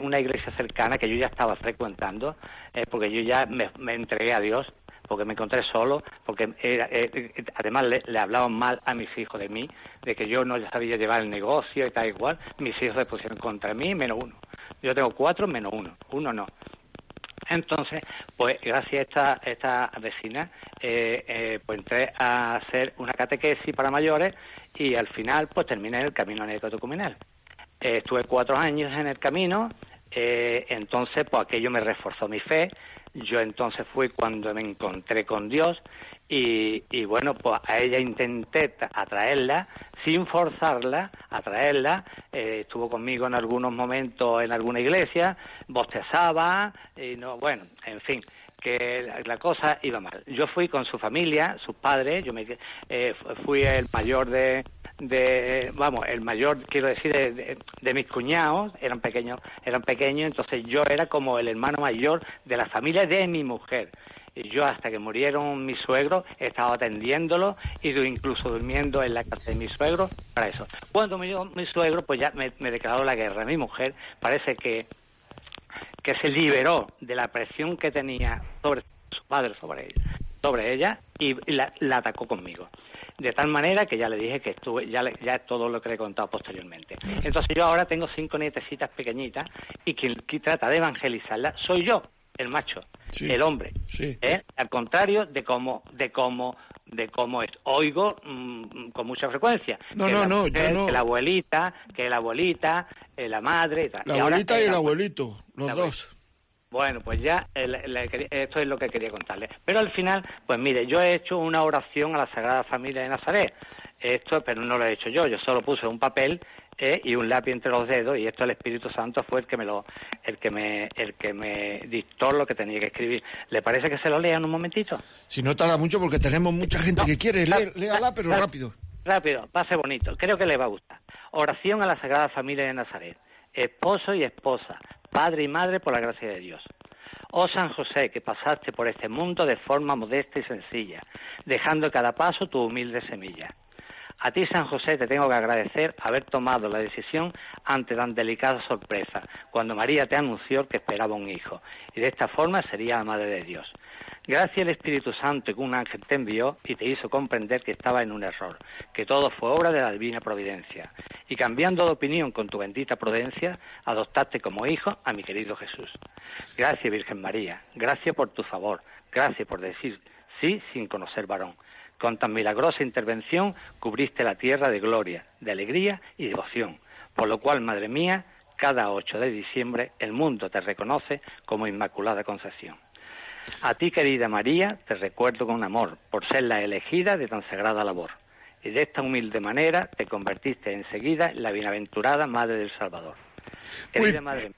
una iglesia cercana que yo ya estaba frecuentando, eh, porque yo ya me, entregué a Dios, porque me encontré solo, porque era, además le, le, hablaban mal a mis hijos de mí, de que yo no sabía llevar el negocio y tal igual. Mis hijos se pusieron contra mí, menos uno. Yo tengo cuatro menos uno, uno no. Entonces, pues gracias a esta, esta vecina, eh, eh, pues entré a hacer una catequesis para mayores y al final, pues terminé el camino anécdoto-comunal. Eh, estuve cuatro años en el camino, entonces, pues aquello me reforzó mi fe. Yo entonces fui cuando me encontré con Dios y, bueno, pues a ella intenté atraerla sin forzarla, atraerla. Eh, estuvo conmigo en algunos momentos en alguna iglesia, bostezaba, y no, bueno, en fin que la, cosa iba mal. Yo fui con su familia, sus padres, yo me, eh, fui el mayor de, de, vamos, el mayor, quiero decir, de, de, mis cuñados, eran pequeños, eran pequeños, entonces yo era como el hermano mayor de la familia de mi mujer. Yo hasta que murieron mis suegros he estado atendiéndolo y incluso durmiendo en la casa de mis suegros para eso. Cuando murió mi suegro, pues ya me, declaró la guerra. Mi mujer parece que, que se liberó de la presión que tenía sobre su padre, sobre ella, sobre ella y la, atacó conmigo de tal manera que ya le dije que estuve, ya, ya es todo lo que le he contado posteriormente. Entonces yo ahora tengo cinco nietecitas pequeñitas y quien, quien trata de evangelizarlas soy yo el macho, el hombre. ¿eh? Al contrario de cómo, de cómo, de cómo es. Oigo mm, con mucha frecuencia. No, no, no, Que la abuelita, que la abuelita, eh, la madre. La abuelita y el abuelito, los dos. Bueno, pues ya esto es lo que quería contarle. Pero al final, pues mire, yo he hecho una oración a la Sagrada Familia de Nazaret. Esto, pero no lo he hecho yo, yo solo puse un papel ¿eh? y un lápiz entre los dedos y esto el Espíritu Santo fue el que me lo el que me el que me dictó lo que tenía que escribir. Le parece que se lo lea en un momentito si no tarda mucho porque tenemos mucha gente que quiere. Leer, léala pero rápido rápido. ser bonito. Creo que le va a gustar. Oración a la Sagrada Familia de Nazaret. Esposo y esposa padre y madre por la gracia de Dios. Oh San José, que pasaste por este mundo de forma modesta y sencilla, dejando cada paso tu humilde semilla. A ti, San José, te tengo que agradecer haber tomado la decisión ante tan delicada sorpresa, cuando María te anunció que esperaba un hijo, y de esta forma sería la Madre de Dios. Gracias al Espíritu Santo que un ángel te envió y te hizo comprender que estaba en un error, que todo fue obra de la divina providencia. Y cambiando de opinión con tu bendita prudencia, adoptaste como hijo a mi querido Jesús. Gracias, Virgen María. Gracias por tu favor. Gracias por decir sí sin conocer varón. Con tan milagrosa intervención cubriste la tierra de gloria, de alegría y devoción, por lo cual, Madre mía, cada 8 de diciembre el mundo te reconoce como Inmaculada Concepción. A ti, querida María, te recuerdo con amor por ser la elegida de tan sagrada labor. Y de esta humilde manera te convertiste enseguida en la bienaventurada Madre del Salvador. Querida Madre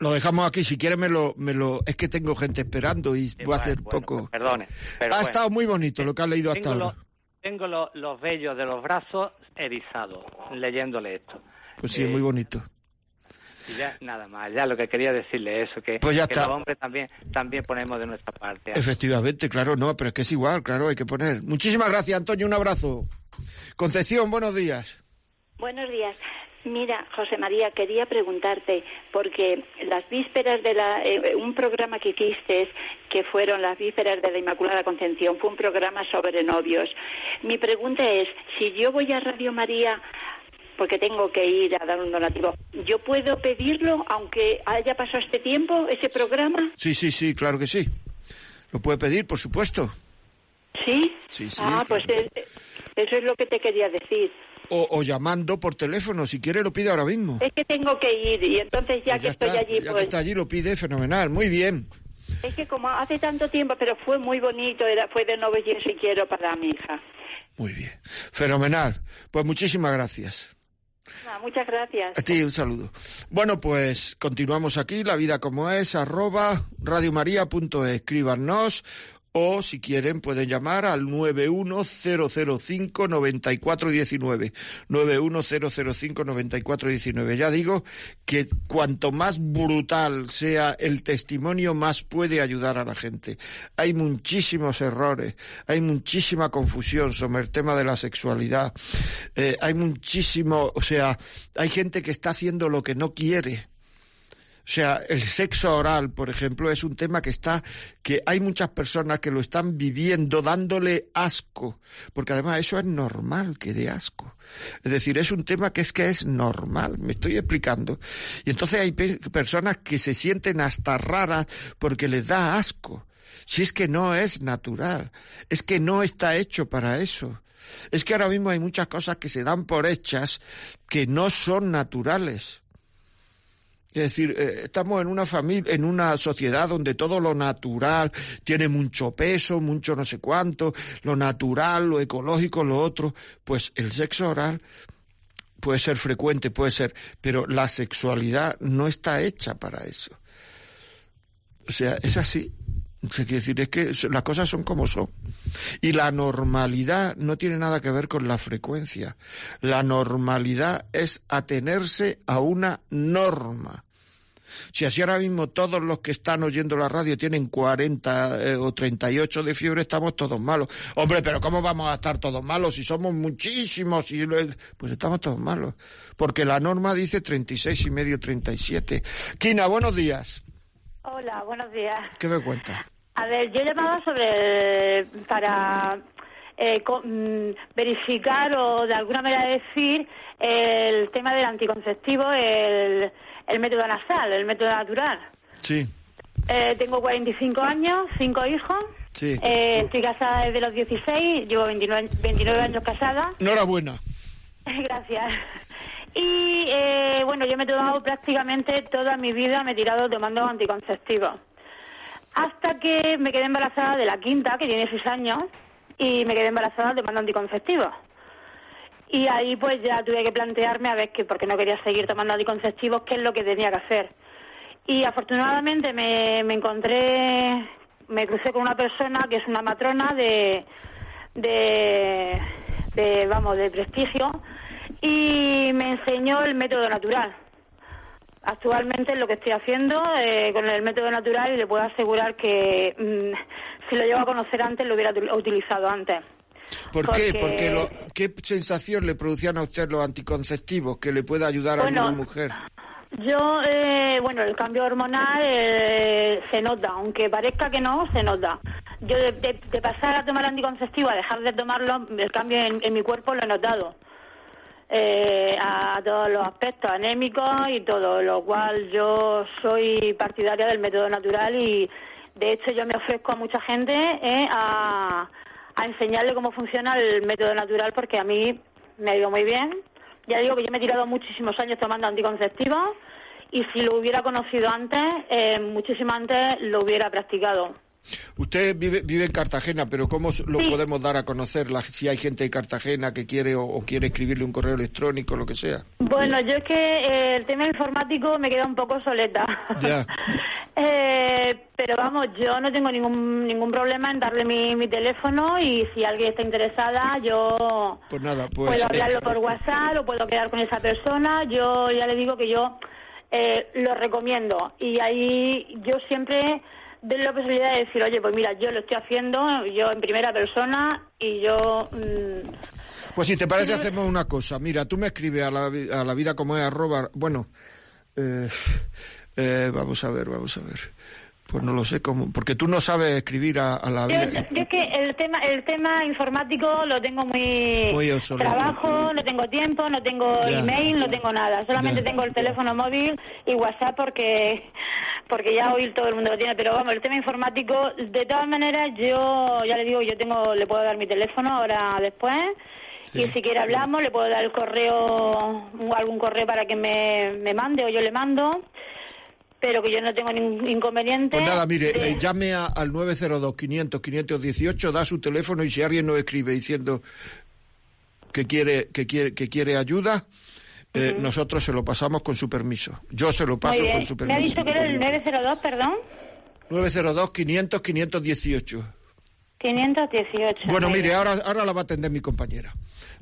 lo dejamos aquí, si quieres me lo, me lo... Es que tengo gente esperando y voy a hacer poco... Pues perdone. ha estado muy bonito lo que has leído hasta ahora. tengo los vellos de los brazos erizados leyéndole esto. Pues sí, es muy bonito. Y ya nada más, ya lo que quería decirle eso, que, Pues ya que está. los hombres también, también ponemos de nuestra parte. Efectivamente, claro, no, pero es que es igual, claro, hay que poner. Muchísimas gracias, Antonio, un abrazo. Concepción, buenos días. Buenos días. Mira, José María, quería preguntarte, porque las vísperas de la, eh, un programa que hiciste, que fueron las vísperas de la Inmaculada Concepción, fue un programa sobre novios. Mi pregunta es, si yo voy a Radio María, porque tengo que ir a dar un donativo, ¿yo puedo pedirlo aunque haya pasado este tiempo, ese programa? Sí, sí, sí, claro que sí. Lo puede pedir, por supuesto. ¿Sí? Sí, sí, Ah, pues es- eso es lo que te quería decir. O, o llamando por teléfono, si quiere lo pide ahora mismo. Es que tengo que ir y entonces ya Pues que estoy está, allí, ya que pues... está allí lo pide, fenomenal, muy bien. Es que como hace tanto tiempo, pero fue muy bonito, era, fue de novios y quiero para mi hija. Muy bien, fenomenal. Pues muchísimas gracias. Ah, muchas gracias. A ti un saludo. Bueno, pues continuamos aquí, la vida como es, arroba radiomaria.es. Escríbanos o si quieren pueden llamar al 91005-9419. 91005-9419. Ya digo que cuanto más brutal sea el testimonio, más puede ayudar a la gente. Hay muchísimos errores, hay muchísima confusión sobre el tema de la sexualidad. Eh, hay muchísimo, o sea, hay gente que está haciendo lo que no quiere. O sea, el sexo oral, por ejemplo, es un tema que está, que hay muchas personas que lo están viviendo dándole asco, porque además eso es normal que dé asco. Es decir, es un tema que es que es normal, me estoy explicando. Y entonces hay pe- personas que se sienten hasta raras porque les da asco. Si es que no es natural, es que no está hecho para eso. Es que ahora mismo hay muchas cosas que se dan por hechas que no son naturales. Es decir, eh, estamos en una familia, en una sociedad donde todo lo natural tiene mucho peso, mucho no sé cuánto, lo natural, lo ecológico, lo otro. Pues el sexo oral puede ser frecuente, puede ser, pero la sexualidad no está hecha para eso. O sea, es así. Quiere decir, es que las cosas son como son. Y la normalidad no tiene nada que ver con la frecuencia. La normalidad es atenerse a una norma. Si así ahora mismo todos los que están oyendo la radio tienen 40 eh, o 38 de fiebre, estamos todos malos. Hombre, pero ¿cómo vamos a estar todos malos si somos muchísimos? Y lo- pues estamos todos malos. Porque la norma dice 36 y medio, 37. Kina, buenos días. Hola, buenos días. ¿Qué me cuentas? A ver, yo llamaba sobre para eh, mm, verificar o de alguna manera decir el tema del anticonceptivo, el, el método nasal, el método natural. Sí, Eh, tengo 45 años, cinco hijos. sí. Eh, estoy casada desde los 16, llevo 29, 29 años casada. Enhorabuena. Gracias. Y eh, bueno, yo me he tomado prácticamente toda mi vida, me he tirado tomando anticonceptivos. Hasta que me quedé embarazada de la quinta, que tiene seis años, y me quedé embarazada tomando anticonceptivos. Y ahí pues ya tuve que plantearme a ver que, porque no quería seguir tomando anticonceptivos, qué es lo que tenía que hacer. Y afortunadamente me, me encontré, me crucé con una persona que es una matrona de, de, de, vamos, de prestigio y me enseñó el método natural. Actualmente es lo que estoy haciendo eh, con el método natural y le puedo asegurar que mm, si lo llevo a conocer antes lo hubiera util- utilizado antes. ¿Por qué? Porque- Porque lo, ¿qué sensación le producían a usted los anticonceptivos que le puede ayudar a una mujer? Yo, eh, bueno, el cambio hormonal eh, se nota, aunque parezca que no, se nota. Yo de, de- de pasar a tomar anticonceptivo a dejar de tomarlo, el cambio en, en mi cuerpo lo he notado. Eh, a todos los aspectos anémicos y todo, lo cual yo soy partidaria del método natural y de hecho yo me ofrezco a mucha gente eh, a, a enseñarle cómo funciona el método natural porque a mí me ha ido muy bien. Ya digo que yo me he tirado muchísimos años tomando anticonceptivos y si lo hubiera conocido antes, eh, muchísimo antes lo hubiera practicado. Usted vive, vive en Cartagena, pero ¿cómo lo Sí. podemos dar a conocer la- si hay gente de Cartagena que quiere o, o quiere escribirle un correo electrónico, lo que sea? Bueno, yo es que eh, el tema informático me queda un poco soleta. Ya. Eh, pero vamos, yo no tengo ningún ningún problema en darle mi, mi teléfono y si alguien está interesada, yo Pues nada, pues... puedo eh, hablarlo por WhatsApp o puedo quedar con esa persona. Yo ya le digo que yo eh, lo recomiendo. Y ahí yo siempre doy la posibilidad de decir, oye, pues mira, yo lo estoy haciendo, yo en primera persona y yo... mm, Pues si te parece, hacemos una cosa. Mira, tú me escribes a la, a la vida como es arroba. Bueno, eh, eh, vamos a ver, vamos a ver. Pues no lo sé cómo. Porque tú no sabes escribir a, a la Yo, vida. yo es que el tema el tema informático lo tengo muy, Muy obsoleto. trabajo, no tengo tiempo, no tengo Ya. email, no tengo nada. Solamente Ya. tengo el teléfono móvil y WhatsApp porque porque ya hoy todo el mundo lo tiene. Pero vamos, el tema informático, de todas maneras, yo ya le digo, yo tengo le puedo dar mi teléfono ahora después. Y si quiere hablamos, le puedo dar el correo, algún correo para que me, me mande o yo le mando, pero que yo no tengo ningún inconveniente. Pues nada, mire, de- eh, llame a- al 902-500-518, da su teléfono y si alguien nos escribe diciendo que quiere, que quiere, que quiere ayuda, eh, nosotros se lo pasamos con su permiso. Yo se lo paso con su Me ha permiso. dicho que era el 902, perdón. 902-500-518. 518. Bueno, mire, ahora, ahora la va a atender mi compañera.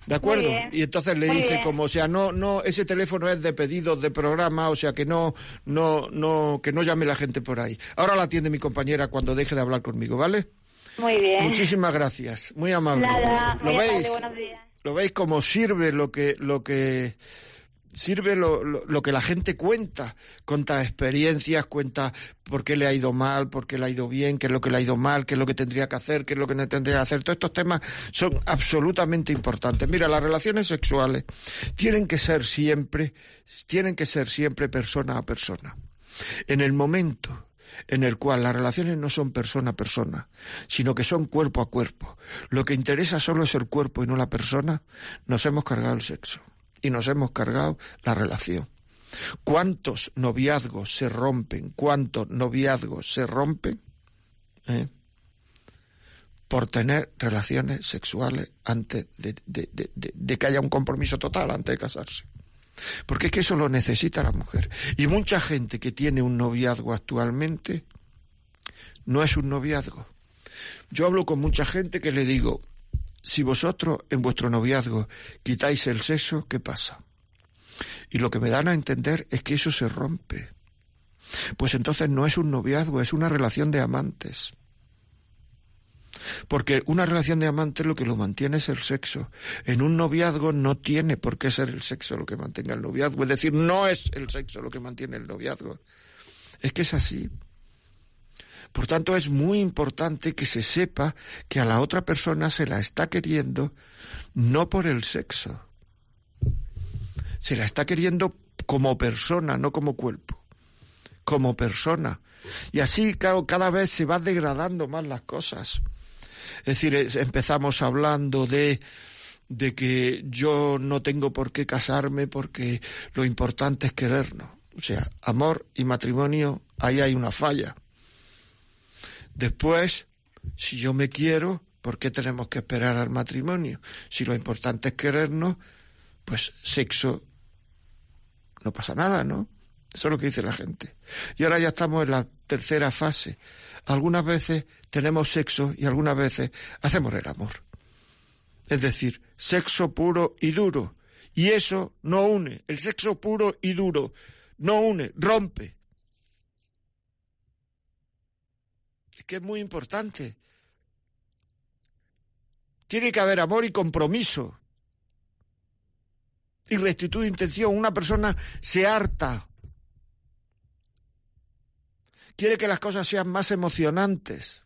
¿De acuerdo? Y entonces le Muy dice bien. como, o sea, no, no, ese teléfono es de pedidos de programa, o sea que no, no, no, que no llame la gente por ahí. Ahora la atiende mi compañera cuando deje de hablar conmigo, ¿vale? Muy bien. Muchísimas gracias, muy amable. Nada, ¿Lo veis? días. ¿Lo veis cómo sirve lo que, lo que sirve lo, lo, lo que la gente cuenta? Cuenta experiencias, cuenta por qué le ha ido mal, por qué le ha ido bien, qué es lo que le ha ido mal, qué es lo que tendría que hacer, qué es lo que no tendría que hacer. Todos estos temas son absolutamente importantes. Mira, las relaciones sexuales tienen que ser siempre, tienen que ser siempre persona a persona. En el momento en el cual las relaciones no son persona a persona, sino que son cuerpo a cuerpo, lo que interesa solo es el cuerpo y no la persona, nos hemos cargado el sexo y nos hemos cargado la relación. ¿Cuántos noviazgos se rompen? ¿Cuántos noviazgos se rompen? ¿Eh? Por tener relaciones sexuales antes de, de- que haya un compromiso total, antes de casarse. Porque es que eso lo necesita la mujer. Y mucha gente que tiene un noviazgo actualmente no es un noviazgo. Yo hablo con mucha gente que le digo, si vosotros en vuestro noviazgo quitáis el sexo, ¿qué pasa? Y lo que me dan a entender es que eso se rompe. Pues entonces no es un noviazgo, es una relación de amantes. Porque una relación de amantes lo que lo mantiene es el sexo. En un noviazgo no tiene por qué ser el sexo lo que mantenga el noviazgo. Es decir, no es el sexo lo que mantiene el noviazgo. Es que es así. Por tanto, es muy importante que se sepa que a la otra persona se la está queriendo no por el sexo. Se la está queriendo como persona, no como cuerpo. Como persona. Y así, claro, cada vez se va degradando más las cosas. Es decir, empezamos hablando de de que yo no tengo por qué casarme porque lo importante es querernos. O sea, amor y matrimonio, ahí hay una falla. Después, si yo me quiero, ¿por qué tenemos que esperar al matrimonio? Si lo importante es querernos, pues sexo no pasa nada, ¿no? Eso es lo que dice la gente. Y ahora ya estamos en la tercera fase. Algunas veces tenemos sexo y algunas veces hacemos el amor. Es decir, sexo puro y duro. Y eso no une. El sexo puro y duro no une, rompe. Es que es muy importante. Tiene que haber amor y compromiso. Y rectitud de intención. Una persona se harta. Quiere que las cosas sean más emocionantes.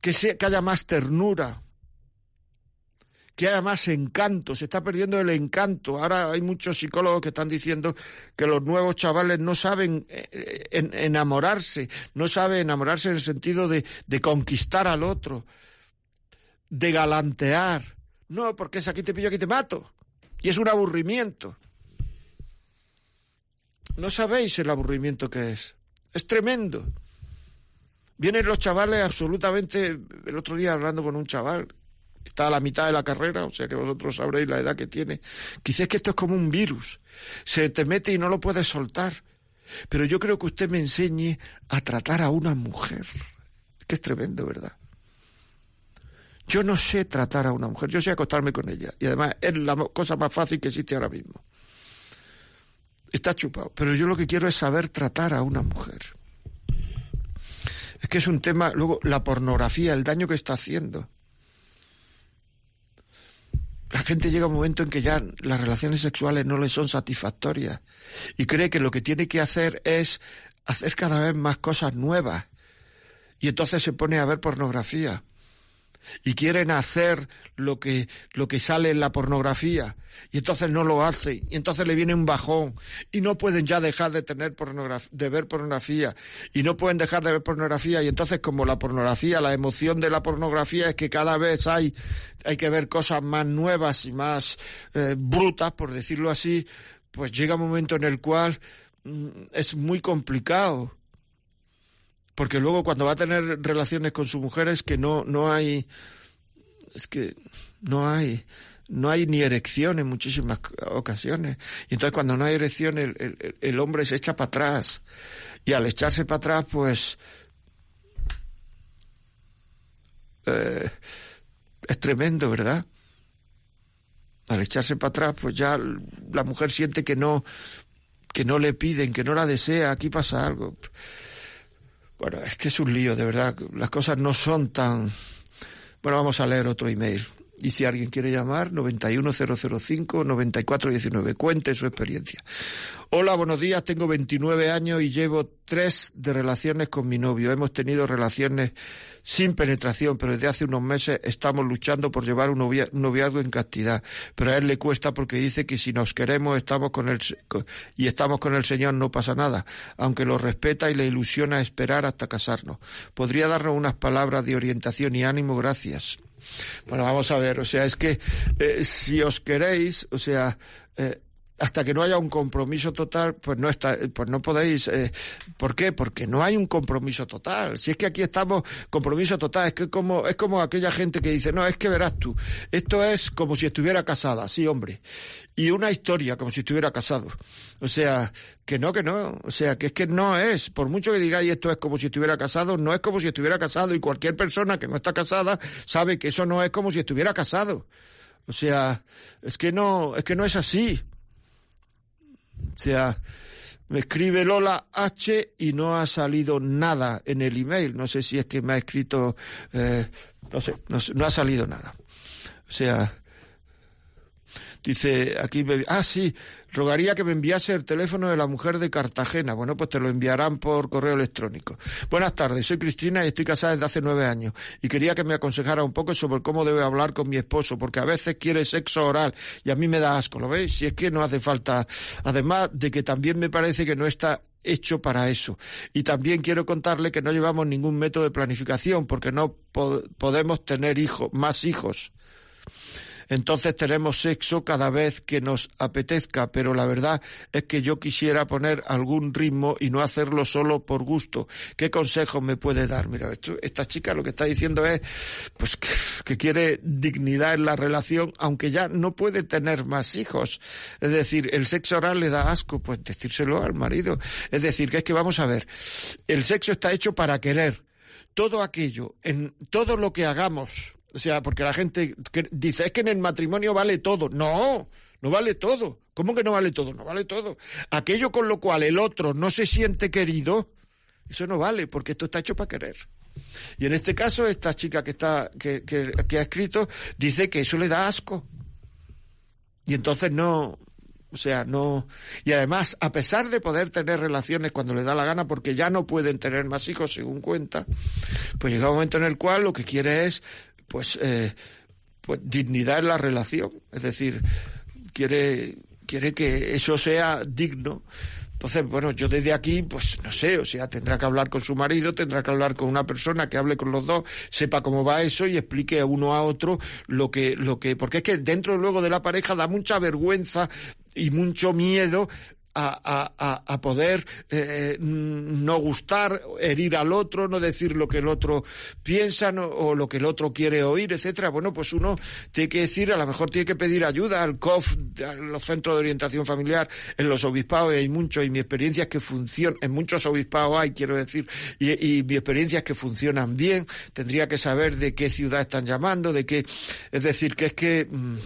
Que, sea, que haya más ternura que haya más encanto, se está perdiendo el encanto. Ahora hay muchos psicólogos que están diciendo que los nuevos chavales no saben eh, en, enamorarse, no saben enamorarse en el sentido de, de conquistar al otro, de galantear. No, porque es aquí te pillo, aquí te mato. Y es un aburrimiento. No sabéis el aburrimiento que es. Es tremendo. Vienen los chavales absolutamente... El otro día hablando con un chaval está a la mitad de la carrera, o sea que vosotros sabréis la edad que tiene. Quizás que esto es como un virus, se te mete y no lo puedes soltar. Pero yo creo que usted me enseñe a tratar a una mujer, que es tremendo, ¿verdad? Yo no sé tratar a una mujer, yo sé acostarme con ella. Y además es la cosa más fácil que existe ahora mismo. Está chupado. Pero yo lo que quiero es saber tratar a una mujer. Es que es un tema, luego, la pornografía, el daño que está haciendo. La gente llega a un momento en que ya las relaciones sexuales no le son satisfactorias y cree que lo que tiene que hacer es hacer cada vez más cosas nuevas. Y entonces se pone a ver pornografía y quieren hacer lo que, lo que sale en la pornografía y entonces no lo hacen y entonces le viene un bajón y no pueden ya dejar de tener de ver pornografía y no pueden dejar de ver pornografía y entonces como la pornografía, la emoción de la pornografía es que cada vez hay, hay que ver cosas más nuevas y más eh, brutas, por decirlo así, pues llega un momento en el cual mm, es muy complicado porque luego cuando va a tener relaciones con su mujer es que no, no hay, es que no hay, no hay ni erección en muchísimas ocasiones. Y entonces cuando no hay erección el, el, hombre se echa para atrás. Y al echarse para atrás, pues... Eh, es tremendo, ¿verdad? Al echarse para atrás, pues ya la mujer siente que no, que no le piden, que no la desea, aquí pasa algo. Bueno, es que es un lío, de verdad. Las cosas no son tan... Bueno, vamos a leer otro email. Y si alguien quiere llamar, 91005-9419. Cuente su experiencia. Hola, buenos días. Tengo 29 años y llevo tres de relaciones con mi novio. Hemos tenido relaciones sin penetración, pero desde hace unos meses estamos luchando por llevar un, noviazgo en castidad. Pero a él le cuesta porque dice que si nos queremos estamos con el, y estamos con el Señor no pasa nada, aunque lo respeta y le ilusiona esperar hasta casarnos. ¿Podría darnos unas palabras de orientación y ánimo? Gracias. Bueno, vamos a ver, o sea, es que eh, si os queréis, o sea, eh, hasta que no haya un compromiso total, pues no está, pues no podéis. Eh, ¿Por qué? Porque no hay un compromiso total. Si es que aquí estamos compromiso total, es que como es como aquella gente que dice no es que verás tú, esto es como si estuviera casada, sí hombre, y una historia como si estuviera casado. O sea que no que no, o sea que es que no es. Por mucho que digáis esto es como si estuviera casado, no es como si estuviera casado y cualquier persona que no está casada sabe que eso no es como si estuviera casado. O sea, es que no, es que no es así. O sea, me escribe Lola H y no ha salido nada en el email. No sé si es que me ha escrito, eh, no sé, no ha salido nada. O sea, Dice aquí, ah, sí, rogaría que me enviase el teléfono de la mujer de Cartagena. Bueno, pues te lo enviarán por correo electrónico. Buenas tardes, soy Cristina y estoy casada desde hace nueve años. Y quería que me aconsejara un poco sobre cómo debe hablar con mi esposo, porque a veces quiere sexo oral y a mí me da asco, ¿lo veis? Si es que no hace falta. Además de que también me parece que no está hecho para eso. Y también quiero contarle que no llevamos ningún método de planificación porque no podemos tener hijos, más hijos entonces tenemos sexo cada vez que nos apetezca, pero la verdad es que yo quisiera poner algún ritmo y no hacerlo solo por gusto. ¿Qué consejos me puede dar? Mira, esta chica lo que está diciendo es pues que, quiere dignidad en la relación, aunque ya no puede tener más hijos. Es decir, el sexo oral le da asco, pues decírselo al marido. Es decir, que es que vamos a ver, el sexo está hecho para querer. Todo aquello, en todo lo que hagamos, o sea, porque la gente dice, es que en el matrimonio vale todo. No, no vale todo. ¿Cómo que no vale todo? No vale todo. Aquello con lo cual el otro no se siente querido, eso no vale, porque esto está hecho para querer. Y en este caso, esta chica que, está, que, que ha escrito dice que eso le da asco. Y entonces no, o sea, no. Y además, a pesar de poder tener relaciones cuando le da la gana, porque ya no pueden tener más hijos, según cuenta, pues llega un momento en el cual lo que quiere es pues, eh, pues dignidad en la relación, es decir, quiere, quiere que eso sea digno. Entonces, bueno, yo desde aquí, pues no sé, o sea, tendrá que hablar con su marido, tendrá que hablar con una persona que hable con los dos, sepa cómo va eso y explique a uno a otro lo que, lo que, porque es que dentro luego de la pareja da mucha vergüenza y mucho miedo a, poder eh, no gustar, herir al otro, no decir lo que el otro piensa o lo que el otro quiere oír, etcétera. Bueno, pues uno tiene que decir, a lo mejor tiene que pedir ayuda al COF, a los centros de orientación familiar, en los obispados hay muchos, y mi experiencia es que funcionan, en muchos obispados hay, quiero decir, y, y mi experiencia es que funcionan bien, tendría que saber de qué ciudad están llamando, de qué, es decir, que es que mm,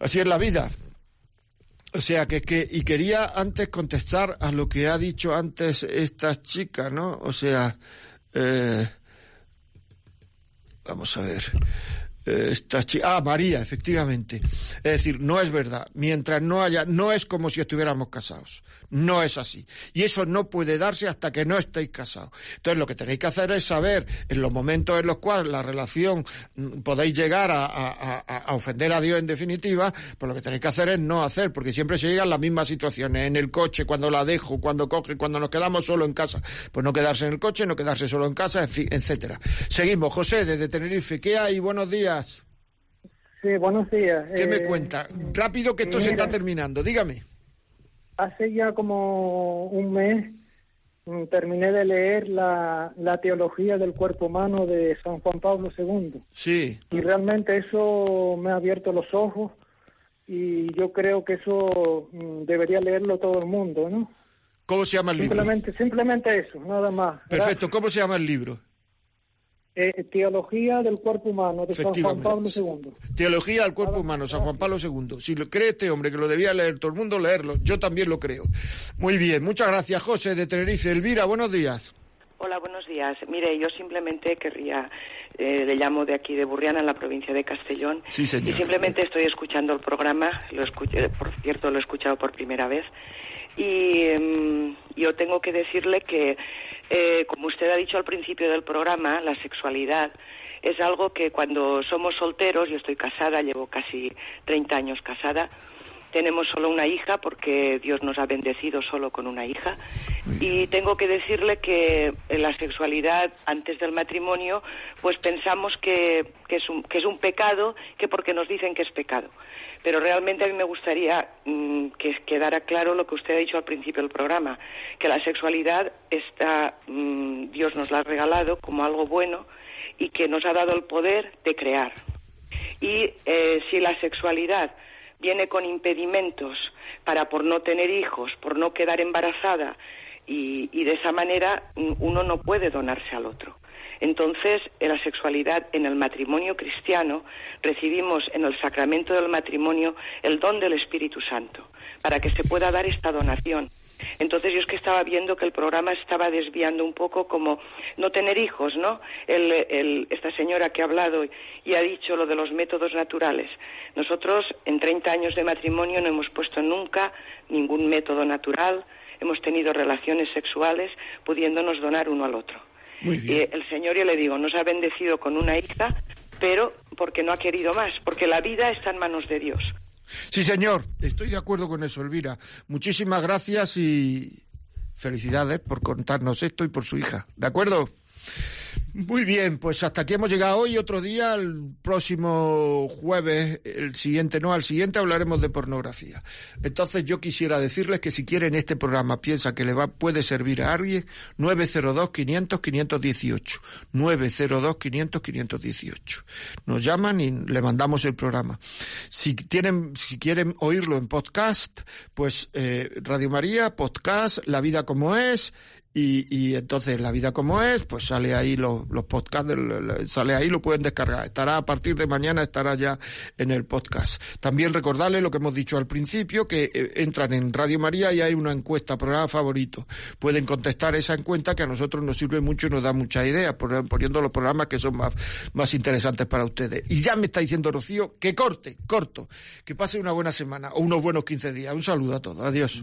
así es la vida O sea, que, que, y quería antes contestar a lo que ha dicho antes esta chica, ¿no? O sea, eh, vamos a ver. Eh, esta ah, María, efectivamente. Es decir, no es verdad. Mientras no haya, no es como si estuviéramos casados. No es así. Y eso no puede darse hasta que no estéis casados. Entonces, lo que tenéis que hacer es saber en los momentos en los cuales la relación mm, podéis llegar a, ofender a Dios en definitiva, pues lo que tenéis que hacer es no hacer, porque siempre se llegan las mismas situaciones. En el coche, cuando la dejo, cuando coge, cuando nos quedamos solo en casa. Pues no quedarse en el coche, no quedarse solo en casa, en fin, etcétera. Seguimos. José, desde Tenerife. ¿Qué hay? Buenos días. Sí, buenos días. ¿Qué Eh, me cuenta? Rápido que esto se está terminando. Dígame. Hace ya como un mes mm, terminé de leer la, la teología del cuerpo humano de San Juan Pablo II Sí. y realmente eso me ha abierto los ojos y yo creo que eso mm, debería leerlo todo el mundo, ¿no? ¿Cómo se llama el libro? Simplemente, simplemente eso, nada más. Perfecto. ¿Cómo se llama el libro? Eh, teología del cuerpo humano de San Juan Pablo. II. Teología del cuerpo humano, San Juan Pablo II. Si lo cree este hombre que lo debía leer todo el mundo, leerlo. Yo también lo creo. Muy bien. Muchas gracias, José de Tenerife. Elvira, buenos días. Hola, buenos días. Mire, yo simplemente querría, eh, le llamo de aquí de Burriana, en la provincia de Castellón. Sí, señor. Y simplemente estoy escuchando el programa, lo escuché, por cierto, lo he escuchado por primera vez. Y em, yo tengo que decirle que, eh, como usted ha dicho al principio del programa, la sexualidad es algo que cuando somos solteros, yo estoy casada, llevo casi 30 años casada, tenemos solo una hija porque Dios nos ha bendecido solo con una hija. Y tengo que decirle que en la sexualidad antes del matrimonio, pues pensamos que, que es un, que es un pecado, que porque nos dicen que es pecado. Pero realmente a mí me gustaría mm, que quedara claro lo que usted ha dicho al principio del programa, que la sexualidad está, mm, Dios nos la ha regalado como algo bueno y que nos ha dado el poder de crear. Y eh, si la sexualidad viene con impedimentos para por no tener hijos, por no quedar embarazada y, y de esa manera uno no puede donarse al otro. Entonces, en la sexualidad, en el matrimonio cristiano, recibimos en el sacramento del matrimonio el don del Espíritu Santo, para que se pueda dar esta donación. Entonces yo es que estaba viendo que el programa estaba desviando un poco como no tener hijos, ¿no? El, el- esta señora que ha hablado y ha dicho lo de los métodos naturales. Nosotros en 30 años de matrimonio no hemos puesto nunca ningún método natural, hemos tenido relaciones sexuales pudiéndonos donar uno al otro. Muy el Señor, yo le digo, nos ha bendecido con una hija, pero porque no ha querido más, porque la vida está en manos de Dios. Sí, señor. Estoy de acuerdo con eso, Elvira. Muchísimas gracias y felicidades por contarnos esto y por su hija. ¿De acuerdo? Muy bien, pues hasta aquí hemos llegado hoy. Otro día, el próximo jueves, el siguiente no, al siguiente hablaremos de pornografía. Entonces yo quisiera decirles que si quieren este programa, piensa que le va, puede servir a alguien, 902-500-518. 902-500-518. Nos llaman y le mandamos el programa. Si tienen, si quieren oírlo en podcast, pues eh, Radio María, podcast, La Vida como es, y, entonces la vida como es, pues sale ahí los, podcasts, sale ahí, lo pueden descargar. Estará a partir de mañana, estará ya en el podcast. También recordarles lo que hemos dicho al principio, que eh, entran en Radio María y hay una encuesta, programa favorito. Pueden contestar esa encuesta que a nosotros nos sirve mucho y nos da muchas ideas, pon- poniendo los programas que son más, más interesantes para ustedes. Y ya me está diciendo Rocío que corte, corto, que pase una buena semana o unos buenos 15 días. Un saludo a todos. Adiós.